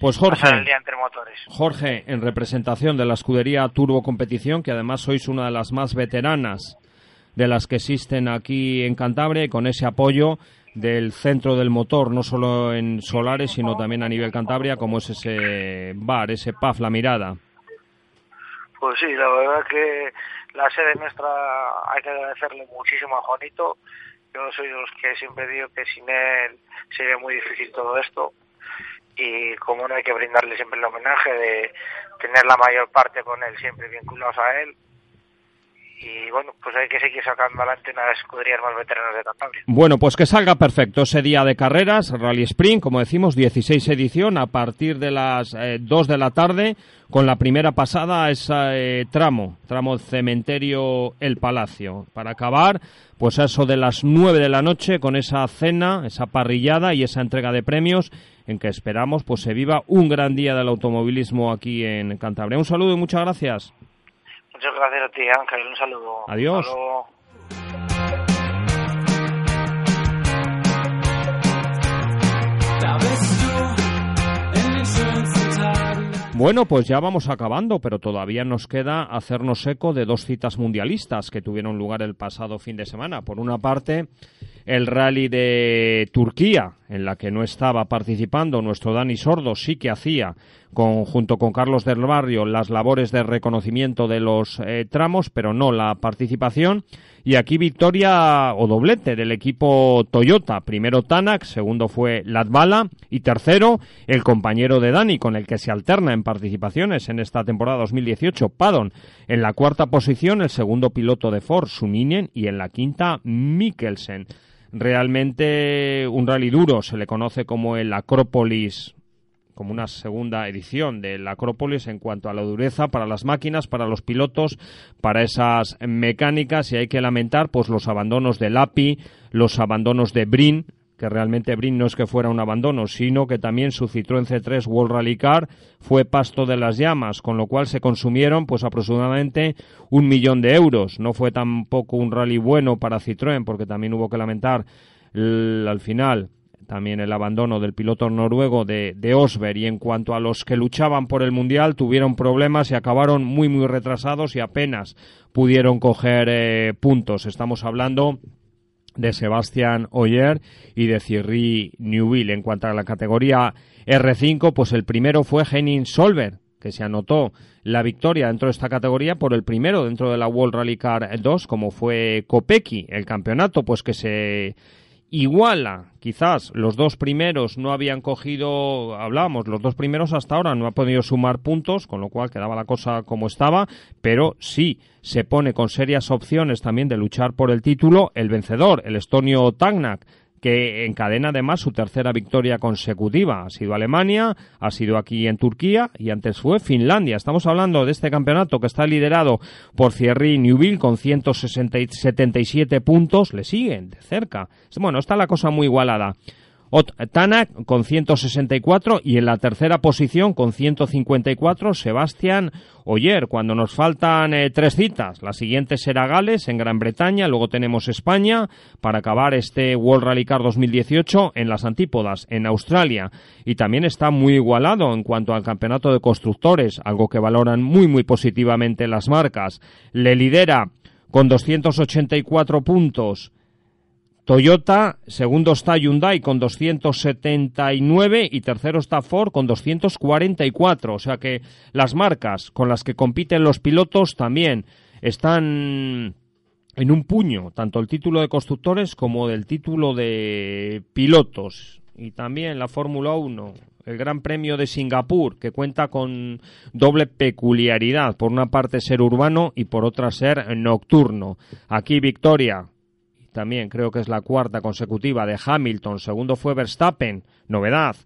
Pues Jorge, el día entre motores. Jorge, en representación de la escudería Turbo Competición, que además sois una de las más veteranas de las que existen aquí en Cantabria, y con ese apoyo, del centro del motor, no solo en Solares, sino también a nivel Cantabria, como es ese bar, ese PAF, La Mirada. Pues sí, la verdad que la sede nuestra hay que agradecerle muchísimo a Juanito. Yo soy de los que siempre digo que sin él sería muy difícil todo esto. Y como no hay que brindarle siempre el homenaje de tener la mayor parte con él siempre vinculados a él, y bueno, pues hay que seguir sacando adelante una de las escuderías más veteranas de Cantabria. Bueno, pues que salga perfecto ese día de carreras, Rally Sprint, como decimos, 16 edición a partir de las eh, 2 de la tarde, con la primera pasada a ese eh, tramo, tramo cementerio El Palacio, para acabar, pues eso de las 9 de la noche con esa cena, esa parrillada y esa entrega de premios en que esperamos pues se viva un gran día del automovilismo aquí en Cantabria. Un saludo y muchas gracias. Muchas gracias a ti, Ángel. Un saludo. Adiós. Bueno, pues ya vamos acabando, pero todavía nos queda hacernos eco de dos citas mundialistas que tuvieron lugar el pasado fin de semana. Por una parte, el rally de Turquía, en la que no estaba participando nuestro Dani Sordo, sí que hacía, junto con Carlos del Barrio, las labores de reconocimiento de los eh, tramos, pero no la participación. Y aquí victoria o doblete del equipo Toyota. Primero Tanak, segundo fue Latvala y tercero el compañero de Dani con el que se alterna en participaciones en esta temporada 2018, Padon. En la cuarta posición el segundo piloto de Ford, Suninen, y en la quinta Mikkelsen realmente un rally duro, se le conoce como el Acrópolis como una segunda edición del Acrópolis en cuanto a la dureza para las máquinas, para los pilotos, para esas mecánicas y hay que lamentar pues los abandonos del API, los abandonos de Brin, que realmente Brin no es que fuera un abandono, sino que también su Citroën C3 World Rally Car fue pasto de las llamas, con lo cual se consumieron pues aproximadamente un millón de euros. No fue tampoco un rally bueno para Citroën, porque también hubo que lamentar al final también el abandono del piloto noruego de, de, Osberg y en cuanto a los que luchaban por el Mundial tuvieron problemas y acabaron muy muy retrasados y apenas pudieron coger eh, puntos. Estamos hablando de Sebastián Oyer y de Thierry Neuville. En cuanto a la categoría R5, pues el primero fue Henning Solver, que se anotó la victoria dentro de esta categoría por el primero dentro de la World Rally Car 2, como fue Kopecky. El campeonato, pues que se iguala. Quizás los dos primeros no habían cogido, hablábamos, los dos primeros hasta ahora no ha podido sumar puntos, con lo cual quedaba la cosa como estaba, pero sí se pone con serias opciones también de luchar por el título el vencedor, el estonio Tagnak, que encadena además su tercera victoria consecutiva. Ha sido Alemania, ha sido aquí en Turquía y antes fue Finlandia. Estamos hablando de este campeonato que está liderado por Thierry Neuville con 177 puntos. Le siguen de cerca. Bueno, está la cosa muy igualada. Ot Tanak con 164 y en la tercera posición con 154 Sebastián Oyer. Cuando nos faltan eh, tres citas, la siguiente será Gales en Gran Bretaña, luego tenemos España para acabar este World Rally Car 2018 en las antípodas en Australia y también está muy igualado en cuanto al campeonato de constructores, algo que valoran muy muy positivamente las marcas. Le lidera con 284 puntos. Toyota, segundo está Hyundai con 279 y tercero está Ford con 244. O sea que las marcas con las que compiten los pilotos también están en un puño, tanto el título de constructores como del título de pilotos. Y también la Fórmula 1, el Gran Premio de Singapur, que cuenta con doble peculiaridad, por una parte ser urbano y por otra ser nocturno. Aquí victoria, también creo que es la cuarta consecutiva de Hamilton, segundo fue Verstappen, novedad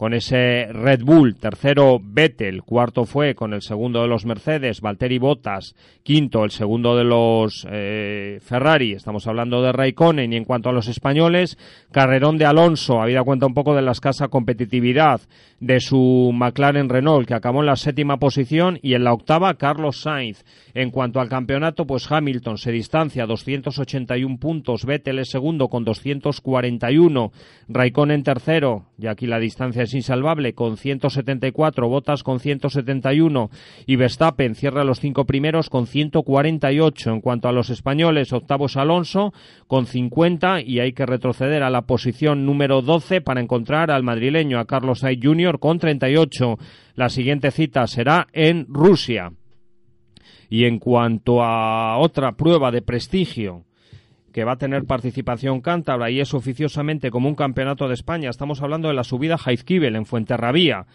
con ese Red Bull, tercero Vettel, cuarto fue con el segundo de los Mercedes, Valtteri Bottas, quinto el segundo de los eh, Ferrari, estamos hablando de Raikkonen. Y en cuanto a los españoles, carrerón de Alonso, habida cuenta un poco de la escasa competitividad de su McLaren Renault que acabó en la séptima posición y en la octava Carlos Sainz. En cuanto al campeonato, pues Hamilton se distancia 281 puntos, Vettel es segundo con 241, Raikkonen tercero, y aquí la distancia es insalvable, con 174, Bottas con 171 y Verstappen cierra los cinco primeros con 148. En cuanto a los españoles, octavos Alonso con 50 y hay que retroceder a la posición número 12 para encontrar al madrileño, a Carlos Sainz Jr. con 38. La siguiente cita será en Rusia. Y en cuanto a otra prueba de prestigio que va a tener participación cántabra y es oficiosamente como un campeonato de España, estamos hablando de la subida Jaizkibel en Fuenterrabía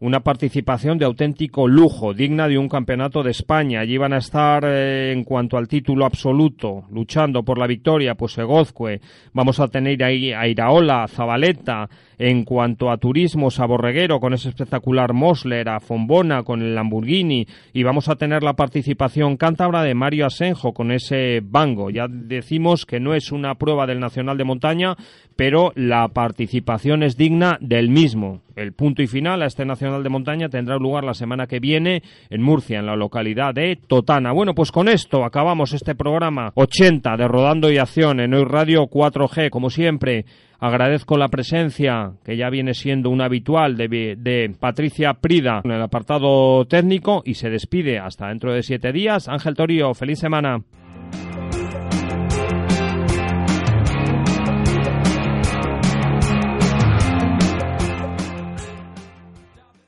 una participación de auténtico lujo, digna de un campeonato de España. Allí van a estar, eh, en cuanto al título absoluto, luchando por la victoria, pues Egozcue. Vamos a tener ahí a Iraola, Zabaleta. En cuanto a turismo, Saborreguero, con ese espectacular Mosler, a Fombona, con el Lamborghini. Y vamos a tener la participación cántabra de Mario Asenjo, con ese Bango. Ya decimos que no es una prueba del Nacional de Montaña, pero la participación es digna del mismo. El punto y final a este Nacional de Montaña tendrá lugar la semana que viene en Murcia, en la localidad de Totana. Bueno, pues con esto acabamos este programa 80 de Rodando y Acción en Hoy Radio 4G. Como siempre, agradezco la presencia, que ya viene siendo un habitual, de, de Patricia Prida en el apartado técnico y se despide hasta dentro de siete días. Ángel Torío, feliz semana.